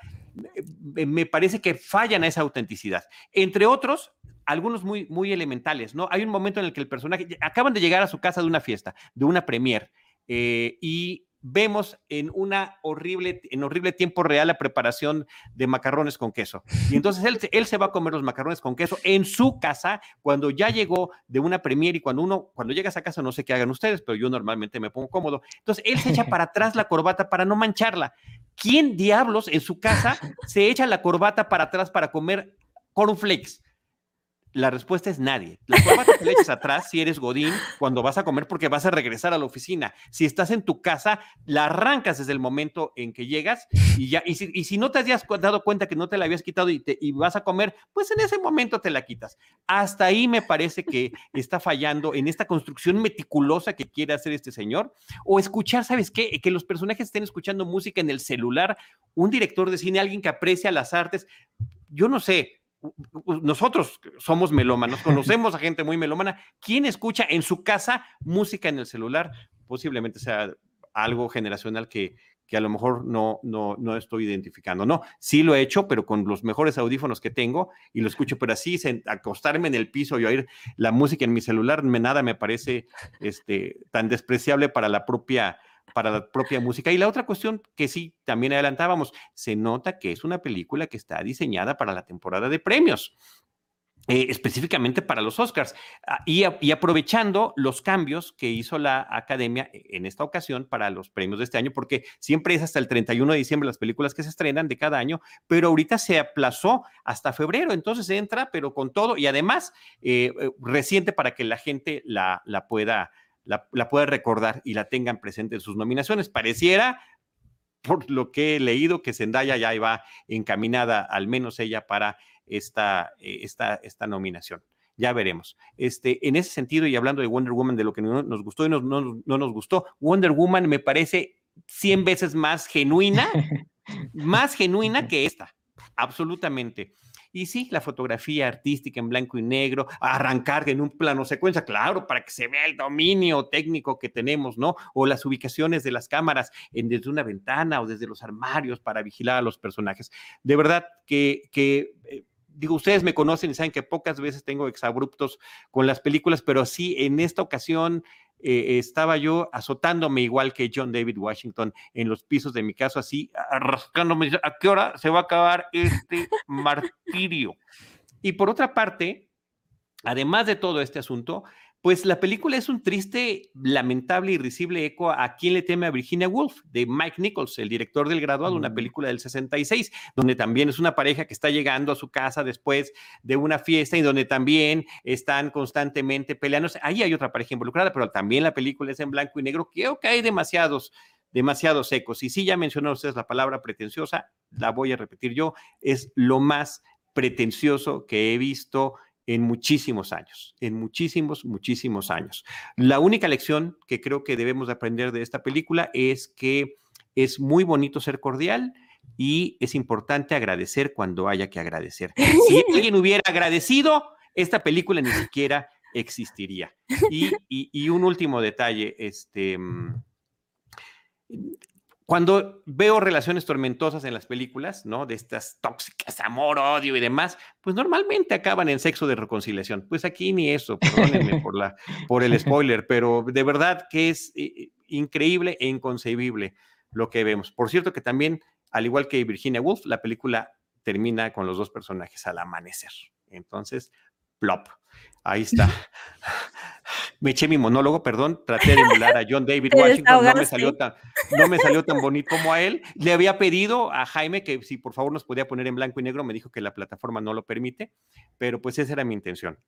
eh, me parece que fallan a esa autenticidad. Entre otros, algunos muy, muy elementales, ¿no? Hay un momento en el que el personaje, acaban de llegar a su casa de una fiesta, de una premier, y vemos en una horrible, en horrible tiempo real la preparación de macarrones con queso. Y entonces él, él se va a comer los macarrones con queso en su casa cuando ya llegó de una premier y cuando uno, cuando llega a casa, no sé qué hagan ustedes, pero yo normalmente me pongo cómodo. Entonces él se echa para atrás la corbata para no mancharla. ¿Quién diablos en su casa se echa la corbata para atrás para comer cornflakes? La respuesta es nadie. La corbata te la echas atrás si eres Godín cuando vas a comer porque vas a regresar a la oficina. Si estás en tu casa, la arrancas desde el momento en que llegas y ya. Y si, no te habías dado cuenta que no te la habías quitado y, te, y vas a comer, pues en ese momento te la quitas. Hasta ahí me parece que está fallando en esta construcción meticulosa que quiere hacer este señor. O escuchar, ¿sabes qué? Que los personajes estén escuchando música en el celular. Un director de cine, alguien que aprecia las artes. Yo no sé, nosotros somos melómanos, conocemos a gente muy melómana. ¿Quién escucha en su casa música en el celular? Posiblemente sea algo generacional que, que a lo mejor no, no, no estoy identificando. No, sí lo he hecho, pero con los mejores audífonos que tengo y lo escucho, pero así, acostarme en el piso y oír la música en mi celular, me, nada me parece este, tan despreciable para la propia para la propia música. Y la otra cuestión que sí también adelantábamos, se nota que es una película que está diseñada para la temporada de premios. Eh, específicamente para los Oscars. Ah, y, aprovechando los cambios que hizo la academia e, en esta ocasión para los premios de este año, porque siempre es hasta el 31 de diciembre las películas que se estrenan de cada año, pero ahorita se aplazó hasta febrero, entonces entra, pero con todo y además eh, eh, reciente para que la gente la, la pueda la, pueda recordar y la tengan presente en sus nominaciones. Pareciera, por lo que he leído, que Zendaya ya iba encaminada, al menos ella, para esta, eh, esta, esta nominación. Ya veremos. Este, en ese sentido, y hablando de Wonder Woman, de lo que no nos gustó y no, no, no nos gustó, Wonder Woman me parece 100 veces más genuina, más genuina que esta, absolutamente. Y sí, la fotografía artística en blanco y negro, arrancar en un plano secuencia, claro, para que se vea el dominio técnico que tenemos, ¿no? O las ubicaciones de las cámaras en, desde una ventana o desde los armarios para vigilar a los personajes. De verdad que, que eh, digo, ustedes me conocen y saben que pocas veces tengo exabruptos con las películas, pero sí, en esta ocasión eh, estaba yo azotándome igual que John David Washington en los pisos de mi casa, así, rascándome, ¿a qué hora se va a acabar este martirio? Y por otra parte, además de todo este asunto, pues la película es un triste, lamentable y risible eco a Quién le teme a Virginia Woolf, de Mike Nichols, el director del graduado, una mm. película del 66, donde también es una pareja que está llegando a su casa después de una fiesta y donde también están constantemente peleando. Ahí hay otra pareja involucrada, pero también la película es en blanco y negro. Creo que hay demasiados demasiados ecos. Y sí, ya mencionó ustedes la palabra pretenciosa, la voy a repetir yo, es lo más pretencioso que he visto en muchísimos años, en muchísimos, muchísimos años. La única lección que creo que debemos aprender de esta película es que es muy bonito ser cordial y es importante agradecer cuando haya que agradecer. Si alguien hubiera agradecido, esta película ni siquiera existiría. Y, un último detalle, este, mm, cuando veo relaciones tormentosas en las películas, ¿no? De estas tóxicas, amor, odio y demás, pues normalmente acaban en sexo de reconciliación. Pues aquí ni eso, perdónenme por, la, por el spoiler, pero de verdad que es eh, increíble e inconcebible lo que vemos. Por cierto que también, al igual que Virginia Woolf, la película termina con los dos personajes al amanecer. Entonces, plop. Ahí está. Me eché mi monólogo, perdón, traté de emular a John David Washington, no me, salió tan, no me salió tan bonito como a él. Le había pedido a Jaime que si por favor nos podía poner en blanco y negro, me dijo que la plataforma no lo permite, pero pues esa era mi intención.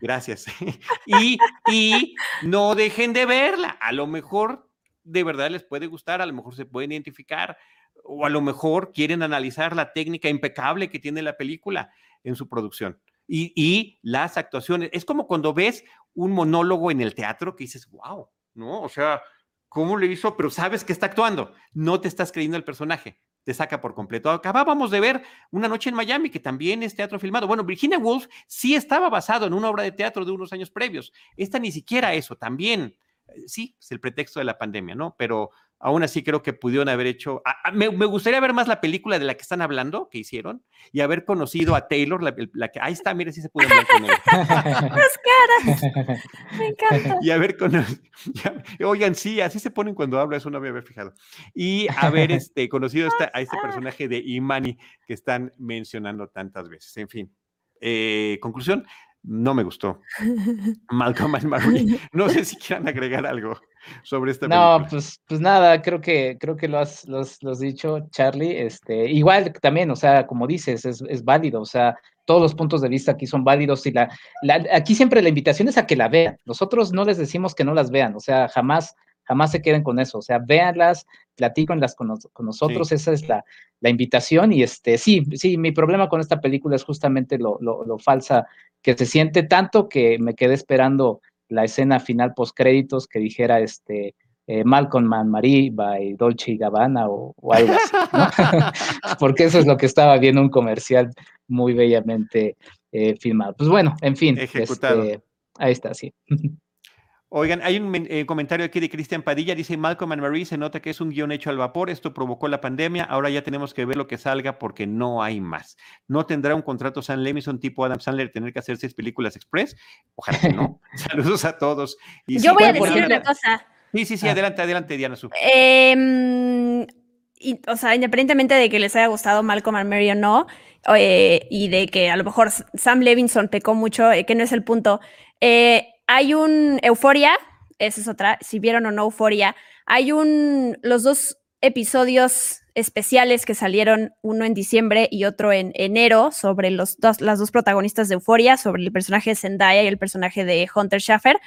Gracias. y, y no dejen de verla, a lo mejor de verdad les puede gustar, a lo mejor se pueden identificar, o a lo mejor quieren analizar la técnica impecable que tiene la película en su producción y, las actuaciones. Es como cuando ves un monólogo en el teatro que dices, wow, ¿no? O sea, ¿cómo le hizo? Pero sabes que está actuando, no te estás creyendo el personaje, te saca por completo. Acabábamos de ver Una noche en Miami, que también es teatro filmado. Bueno, Virginia Woolf sí estaba basado en una obra de teatro de unos años previos. Esta ni siquiera eso, también. Eh, sí, es el pretexto de la pandemia, ¿no? Pero aún así creo que pudieron haber hecho, me, gustaría ver más la película de la que están hablando, que hicieron, y haber conocido a Taylor, la, que, ahí está, mire si se pudo hablar con él. Las caras, me encanta. Y haber conocido, oigan, sí, así se ponen cuando hablo, eso no me había fijado. Y haber este, conocido a este personaje de Imani que están mencionando tantas veces. En fin, eh, conclusión, no me gustó. Malcolm and Marie. No sé si quieran agregar algo sobre esta película. No, pues, pues nada, creo que, creo que lo has, dicho, Charlie. Este, igual también, o sea, como dices, es, válido, o sea, todos los puntos de vista aquí son válidos y la, aquí siempre la invitación es a que la vean. Nosotros no les decimos que no las vean, o sea, jamás, jamás se queden con eso, o sea, véanlas, platíquenlas con, con nosotros, esa es la, invitación y este, sí, sí, mi problema con esta película es justamente lo, lo, lo falsa que se siente tanto que me quedé esperando la escena final post créditos que dijera este eh, Malcolm Man Marie by Dolce y Gabbana o, algo así, porque eso es lo que estaba viendo un comercial muy bellamente eh, filmado. Pues bueno, en fin, este, ahí está, sí. Oigan, hay un eh, comentario aquí de Cristian Padilla, dice Malcolm and Marie, se nota que es un guion hecho al vapor, esto provocó la pandemia, ahora ya tenemos que ver lo que salga porque no hay más. ¿No tendrá un contrato Sam Lemison tipo Adam Sandler tener que hacer seis películas express? Ojalá que no. Saludos a todos. Yo voy a decir una cosa. Sí, sí, sí, ah. adelante, adelante, Diana. Su. Em, o sea, independientemente de que les haya gustado Malcolm and Marie o no, eh, y de que a lo mejor Sam Levinson pecó mucho, eh, que no es el punto, eh, hay un Euforia, esa es otra, si vieron o no Euforia, hay un, los dos episodios especiales que salieron, uno en diciembre y otro en enero, sobre los dos, las dos protagonistas de Euforia, sobre el personaje de Zendaya y el personaje de Hunter Schaffer.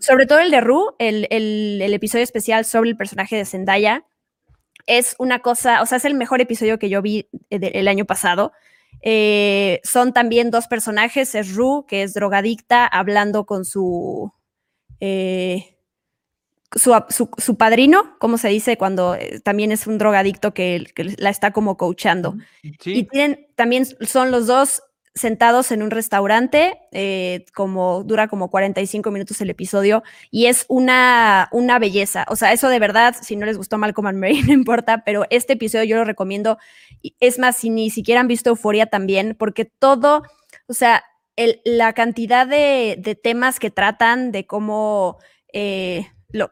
Sobre todo el de Rue, el, el, episodio especial sobre el personaje de Zendaya, es una cosa, o sea, es el mejor episodio que yo vi eh, el año pasado. Eh, son también dos personajes, es Ru, que es drogadicta, hablando con su, eh, su, padrino, como se dice cuando eh, también es un drogadicto que, la está como coachando. Y tienen, también son los dos sentados en un restaurante, eh, como dura como 45 minutos el episodio, y es una, una belleza. O sea, eso de verdad, si no les gustó Malcolm and Mary, no importa, pero este episodio yo lo recomiendo. Es más, si ni siquiera han visto Euforia también, porque todo, o sea, la cantidad de, temas que tratan, de cómo eh, eh,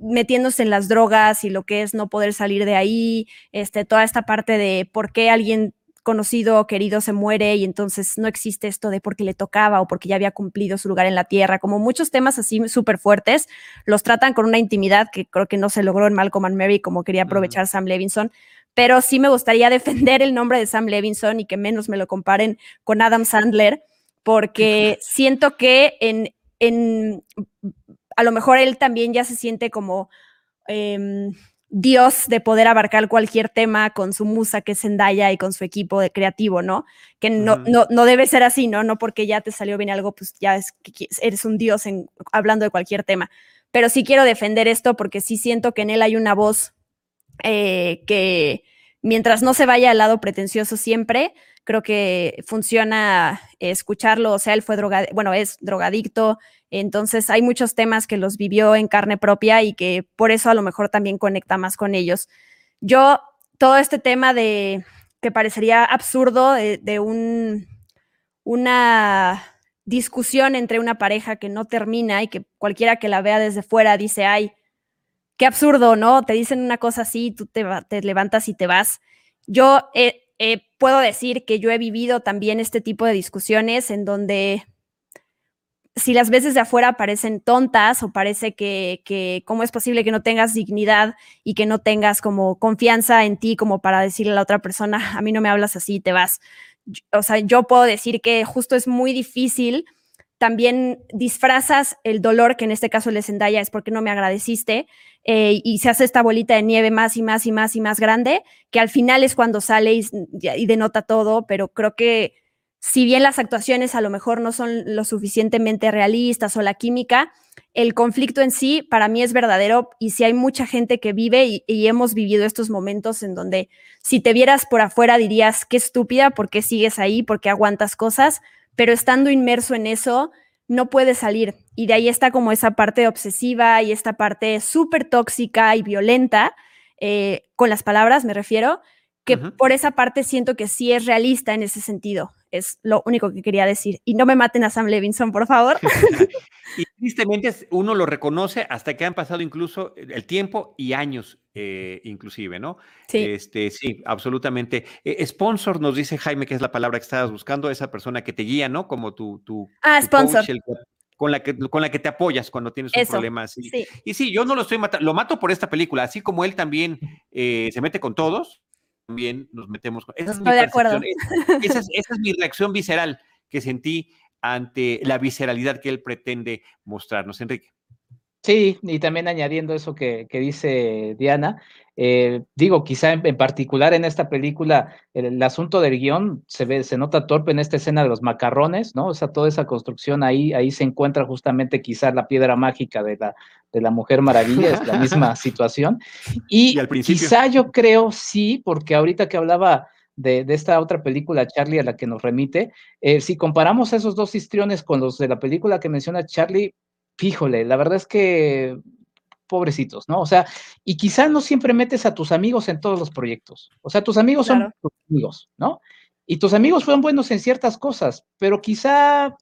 metiéndose en las drogas y lo que es no poder salir de ahí, este, toda esta parte de por qué alguien conocido o querido se muere y entonces no existe esto de porque le tocaba o porque ya había cumplido su lugar en la tierra, como muchos temas así súper fuertes, los tratan con una intimidad que creo que no se logró en Malcolm and Mary como quería aprovechar Sam Levinson, pero sí me gustaría defender el nombre de Sam Levinson y que menos me lo comparen con Adam Sandler, porque siento que en, en a lo mejor él también ya se siente como... Em, dios de poder abarcar cualquier tema con su musa que es Zendaya y con su equipo de creativo, ¿no? Que no, no, no, debe ser así, ¿no? No porque ya te salió bien algo, pues ya es, eres un dios en, hablando de cualquier tema. Pero sí quiero defender esto porque sí siento que en él hay una voz eh, que mientras no se vaya al lado pretencioso siempre, creo que funciona escucharlo. O sea, él fue drogadicto, bueno, es drogadicto, Entonces hay muchos temas que los vivió en carne propia y que por eso a lo mejor también conecta más con ellos. Yo, todo este tema de que parecería absurdo de, un, una discusión entre una pareja que no termina y que cualquiera que la vea desde fuera dice, ay, qué absurdo, ¿no? Te dicen una cosa así, tú te, te levantas y te vas. Yo puedo decir que yo he vivido también este tipo de discusiones en donde si las veces de afuera parecen tontas o parece que, que, cómo es posible que no tengas dignidad y que no tengas como confianza en ti como para decirle a la otra persona, a mí no me hablas así, te vas. O sea, yo puedo decir que justo es muy difícil. También disfrazas el dolor, que en este caso le Zendaya es porque no me agradeciste, eh, y se hace esta bolita de nieve más y más y más y más grande, que al final es cuando sale y, y denota todo, pero creo que si bien las actuaciones a lo mejor no son lo suficientemente realistas o la química, el conflicto en sí para mí es verdadero y si hay mucha gente que vive y, hemos vivido estos momentos en donde si te vieras por afuera dirías qué estúpida, ¿por qué sigues ahí? ¿Por qué aguantas cosas? Pero estando inmerso en eso, no puedes salir. Y de ahí está como esa parte obsesiva y esta parte súper tóxica y violenta, eh, con las palabras me refiero, que por esa parte siento que sí es realista en ese sentido. Es lo único que quería decir. Y no me maten a Sam Levinson, por favor. y tristemente uno lo reconoce hasta que han pasado incluso el tiempo y años, eh, inclusive, ¿no? Sí. Este, sí, absolutamente. Eh, sponsor nos dice Jaime, que es la palabra que estabas buscando, esa persona que te guía, ¿no? Como tu, tu, ah, sponsor. con la, que, con la que te apoyas cuando tienes un problema así. Sí. Y sí, yo no lo estoy matando, lo mato por esta película, así como él también eh, se mete con todos, también nos metemos con... Esa es, mi de acuerdo. Esa, es, esa es mi reacción visceral que sentí ante la visceralidad que él pretende mostrarnos, Enrique. Sí, y también añadiendo eso que, que dice Diana, eh, digo, quizá en, particular en esta película, el, asunto del guion se ve, se nota torpe en esta escena de los macarrones, ¿no? O sea, toda esa construcción ahí, ahí se encuentra justamente quizá la piedra mágica de la, de la Mujer Maravilla, es la misma situación. Y, quizá yo creo sí, porque ahorita que hablaba de, de, esta otra película, Charlie, a la que nos remite, eh, si comparamos esos dos histriones con los de la película que menciona Charlie, fíjole, la verdad es que pobrecitos, ¿no? O sea, y quizá no siempre metes a tus amigos en todos los proyectos. O sea, tus amigos son tus amigos, ¿no? Y tus amigos fueron buenos en ciertas cosas, pero quizá,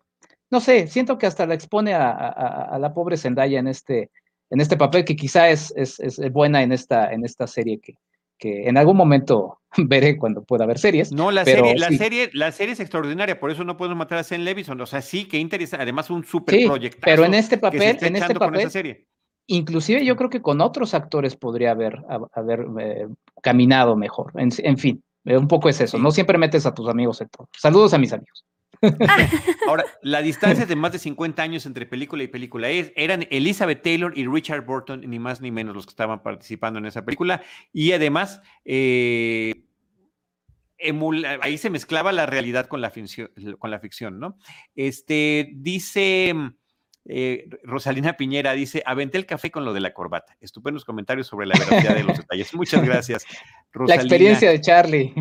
no sé, siento que hasta la expone a, la pobre Zendaya en este, en este papel que quizá es, es, es, buena en esta, en esta serie que, que en algún momento veré cuando pueda haber series. No, la serie, la serie, la serie es extraordinaria, por eso no podemos matar a Sam Levison. O sea, sí que interesa, además un super sí, proyecto. Pero en este papel, en este papel, inclusive yo creo que con otros actores podría haber, haber eh, caminado mejor. En, fin, eh, un poco es eso. No siempre metes a tus amigos en todo. Saludos a mis amigos. Ahora, la distancia de más de 50 años entre película y película es, eran Elizabeth Taylor y Richard Burton, ni más ni menos los que estaban participando en esa película, y además eh, ahí se mezclaba la realidad con la ficción, con la ficción, ¿no? Este dice eh, Rosalina Piñera dice, aventé el café con lo de la corbata. Estupendos comentarios sobre la veracidad de los detalles. Muchas gracias, Rosalina. La experiencia de Charlie.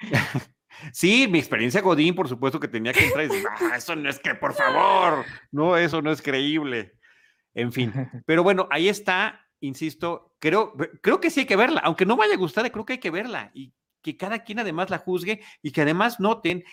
Sí, mi experiencia Godín, por supuesto que tenía que entrar y decir, ah, eso no es que, por favor, no, eso no es creíble. En fin, pero bueno, ahí está, insisto, creo, creo que sí hay que verla, aunque no vaya a gustar, creo que hay que verla y que cada quien además la juzgue y que además noten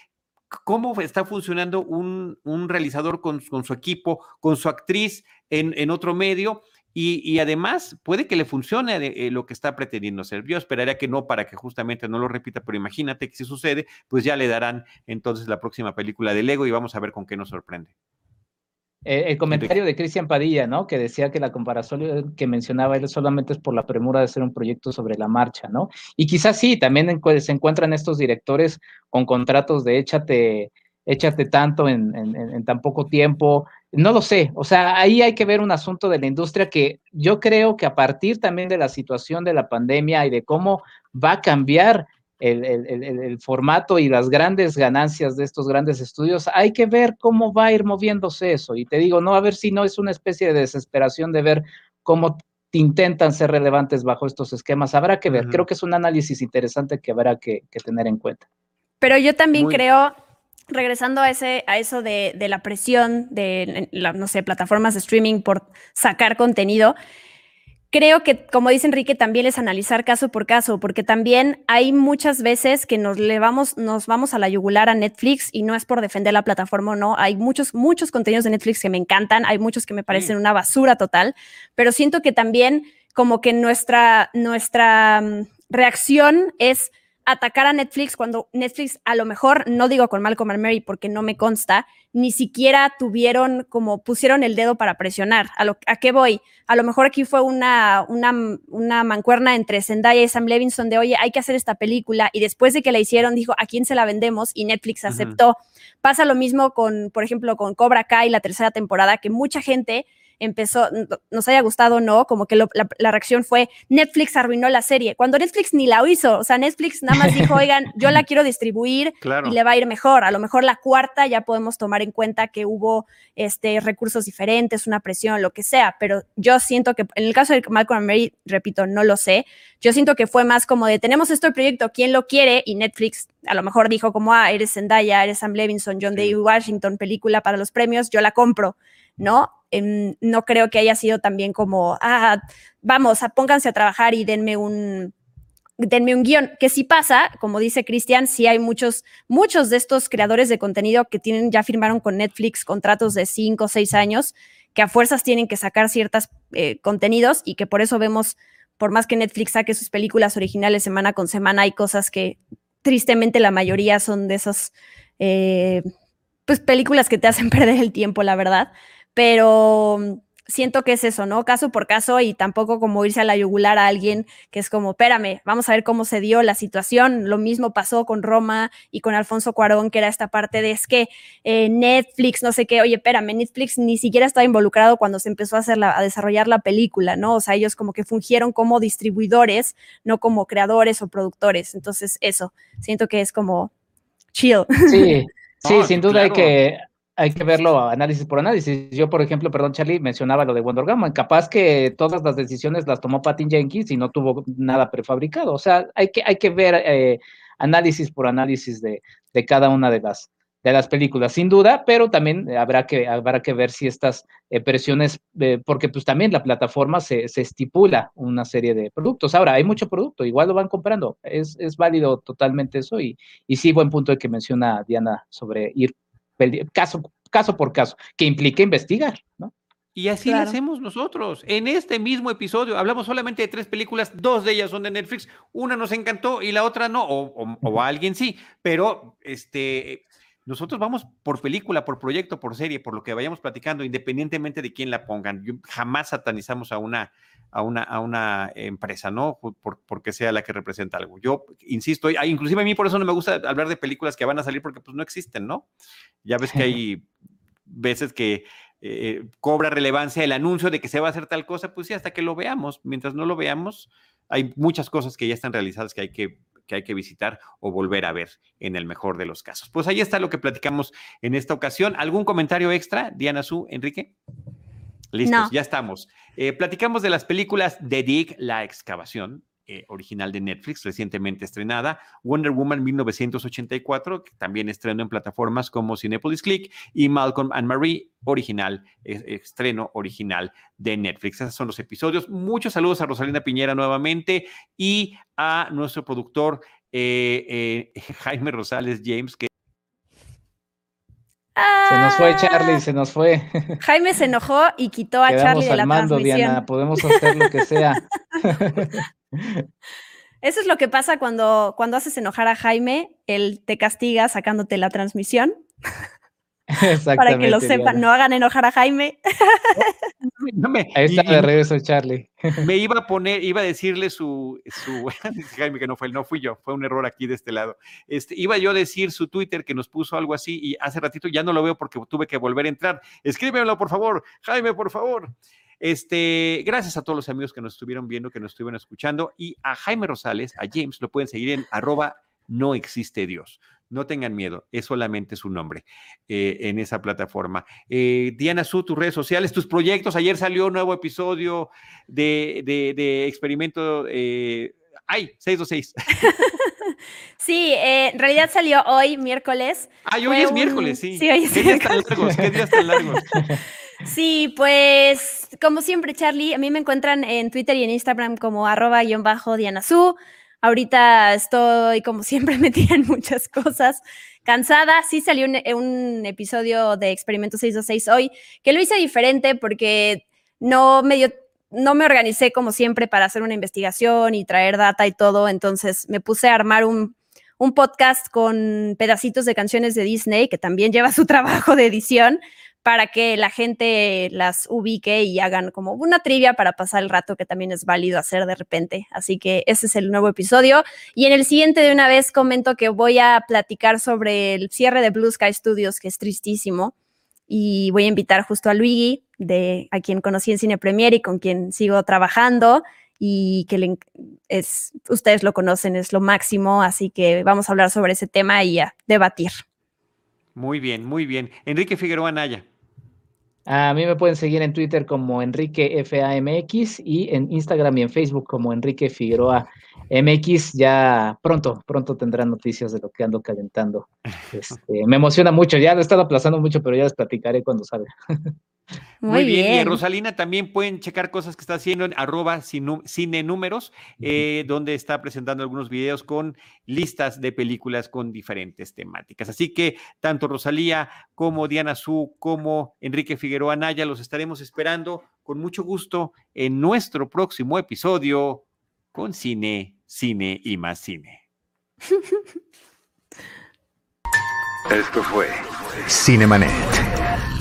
cómo está funcionando un, realizador con, su equipo, con su actriz en, en otro medio y, además puede que le funcione eh, lo que está pretendiendo hacer. Yo esperaría que no para que justamente no lo repita, pero imagínate que si sucede, pues ya le darán entonces la próxima película de Lego y vamos a ver con qué nos sorprende. Eh, el comentario de Cristian Padilla, ¿no? Que decía que la comparación que mencionaba él solamente es por la premura de hacer un proyecto sobre la marcha, ¿no? Y quizás sí, también se encuentran estos directores con contratos de échate, échate tanto en, en tan poco tiempo, no lo sé, o sea, ahí hay que ver un asunto de la industria que yo creo que a partir también de la situación de la pandemia y de cómo va a cambiar el, formato y las grandes ganancias de estos grandes estudios, hay que ver cómo va a ir moviéndose eso. Y te digo, no, a ver si no es una especie de desesperación de ver cómo intentan ser relevantes bajo estos esquemas. Habrá que ver, creo que es un análisis interesante que habrá que, tener en cuenta. Pero yo también creo regresando a, ese, a eso de, de la presión de, la, no sé, plataformas de streaming por sacar contenido, creo que, como dice Enrique, también es analizar caso por caso, porque también hay muchas veces que nos, le vamos, nos vamos a la yugular a Netflix y no es por defender la plataforma o no. Hay muchos, muchos contenidos de Netflix que me encantan, hay muchos que me parecen una basura total, pero siento que también como que nuestra, nuestra mm, reacción es atacar a Netflix cuando Netflix a lo mejor, no digo con Malcolm and Mary porque no me consta, ni siquiera tuvieron como pusieron el dedo para presionar. ¿A, lo, a qué voy? A lo mejor aquí fue una, una, una, mancuerna entre Zendaya y Sam Levinson de, oye, hay que hacer esta película y después de que la hicieron dijo, ¿a quién se la vendemos? Y Netflix aceptó. Pasa lo mismo con, por ejemplo, con Cobra Kai, la tercera temporada, que mucha gente empezó, nos haya gustado o no, como que la, reacción fue Netflix arruinó la serie, cuando Netflix ni la hizo, o sea, Netflix nada más dijo, oigan, yo la quiero distribuir y le va a ir mejor, a lo mejor la cuarta ya podemos tomar en cuenta que hubo este, recursos diferentes, una presión, lo que sea, pero yo siento que en el caso de Malcolm Mary, repito, no lo sé, yo siento que fue más como de, tenemos este proyecto, ¿quién lo quiere? Y Netflix a lo mejor dijo como, ah, eres Zendaya, eres Sam Levinson, John Day Washington, película para los premios, yo la compro, ¿no? No creo que haya sido también como, ah, vamos, pónganse a trabajar y denme un, denme un guion, que sí pasa, como dice Cristian, sí hay muchos, muchos de estos creadores de contenido que tienen, ya firmaron con Netflix contratos de cinco o seis años, que a fuerzas tienen que sacar ciertos eh, contenidos y que por eso vemos, por más que Netflix saque sus películas originales semana con semana, hay cosas que tristemente la mayoría son de esas, eh, pues películas que te hacen perder el tiempo, la verdad pero mm, siento que es eso, ¿no? Caso por caso y tampoco como irse a la yugular a alguien que es como, espérame, vamos a ver cómo se dio la situación. Lo mismo pasó con Roma y con Alfonso Cuarón, que era esta parte de es que eh, Netflix, no sé qué, oye, espérame, Netflix ni siquiera estaba involucrado cuando se empezó a, hacer la, a desarrollar la película, ¿no? O sea, ellos como que fungieron como distribuidores, no como creadores o productores. Entonces, eso, siento que es como chill. Sí, sí, sin duda hay que hay que verlo análisis por análisis. Yo, por ejemplo, perdón, Charlie, mencionaba lo de Wonder Woman. Capaz que todas las decisiones las tomó Patty Jenkins y no tuvo nada prefabricado. O sea, hay que, hay que ver eh, análisis por análisis de, de, cada una de las, de las películas, sin duda, pero también habrá que, habrá que ver si estas eh, presiones, eh, porque pues también la plataforma se, se, estipula una serie de productos. Ahora, hay mucho producto, igual lo van comprando. Es, es válido totalmente eso y, y sí, buen punto de que menciona Diana sobre ir caso, caso por caso, que implique investigar, ¿no? Y así lo hacemos nosotros. En este mismo episodio hablamos solamente de tres películas, dos de ellas son de Netflix, una nos encantó y la otra no, o, a alguien sí, pero este, nosotros vamos por película, por proyecto, por serie, por lo que vayamos platicando, independientemente de quién la pongan. jamás satanizamos a una, a una, a una empresa, ¿no? Por, porque sea la que representa algo. Yo insisto, inclusive a mí por eso no me gusta hablar de películas que van a salir porque pues no existen, ¿no? Ya ves que hay veces que eh, cobra relevancia el anuncio de que se va a hacer tal cosa, pues sí, hasta que lo veamos. Mientras no lo veamos, hay muchas cosas que ya están realizadas que hay que, que hay que visitar o volver a ver en el mejor de los casos. Pues ahí está lo que platicamos en esta ocasión. ¿Algún comentario extra, Diana Su, Enrique? Listos, ya estamos. Eh, platicamos de las películas de Dick, La Excavación, eh, original de Netflix, recientemente estrenada, Wonder Woman 1984, que también estrenó en plataformas como Cinepolis Click, y Malcolm and Marie, original, estreno original de Netflix. Esos son los episodios. Muchos saludos a Rosalina Piñera nuevamente y a nuestro productor eh, Jaime Rosales James, que se nos fue Charlie, se nos fue. Jaime se enojó y quitó a Charlie de la mando, Diana, podemos hacer lo que sea. Eso es lo que pasa cuando, cuando haces enojar a Jaime, él te castiga sacándote la transmisión. Para que lo sepan, no hagan enojar a Jaime. Ahí está de regreso Charlie. Me iba a poner, iba a decirle su, su Jaime que no fue, no fui yo, fue un error aquí de este lado. Este, iba yo a decir su Twitter que nos puso algo así y hace ratito ya no lo veo porque tuve que volver a entrar. Escríbemelo, por favor, Jaime, por favor. Este, gracias a todos los amigos que nos estuvieron viendo, que nos estuvieron escuchando y a Jaime Rosales, a James, lo pueden seguir en arroba no existe Dios. No tengan miedo, es solamente su nombre eh, en esa plataforma. Eh, Diana Su, tus redes sociales, tus proyectos. Ayer salió un nuevo episodio de, de, de Experimento. Eh, ¡Ay! 626. Sí, eh, en realidad salió hoy, miércoles. Ah, hoy es miércoles, sí. Sí, hoy es ¿Qué días tan largos? ¿Qué días tan largos? Sí, pues como siempre, Charlie, a mí me encuentran en Twitter y en Instagram como arroba guion bajo Dianazú. Ahorita estoy, como siempre, metida en muchas cosas. Cansada, sí salió un, episodio de Experimento 626 hoy, que lo hice diferente porque no me dio como siempre para hacer una investigación y traer data y todo, entonces me puse a armar un, un, podcast con pedacitos de canciones de Disney, que también lleva su trabajo de edición, para que la gente las ubique y hagan como una trivia para pasar el rato que también es válido hacer de repente. Así que ese es el nuevo episodio. Y en el siguiente de una vez comento que voy a platicar sobre el cierre de Blue Sky Studios, que es tristísimo. Y voy a invitar justo a Luigi, de a quien conocí en Cine Premier y con quien sigo trabajando y que es, ustedes lo conocen, es lo máximo, así que vamos a hablar sobre ese tema y a debatir. Muy bien, muy bien. Enrique Figueroa Naya. A mí me pueden seguir en Twitter como Enrique FAMX y en Instagram y en Facebook como Enrique Figueroa MX. Ya pronto, pronto tendrán noticias de lo que ando calentando. Este, me emociona mucho, ya lo he estado aplazando mucho, pero ya les platicaré cuando salga. Muy, bien. bien. Y Rosalina también pueden checar cosas que está haciendo en arroba cine números, eh, donde está presentando algunos videos con listas de películas con diferentes temáticas. Así que tanto Rosalía como Diana Su, como Enrique Figueroa Naya los estaremos esperando con mucho gusto en nuestro próximo episodio con cine, cine y más cine. Esto fue Cinemanet.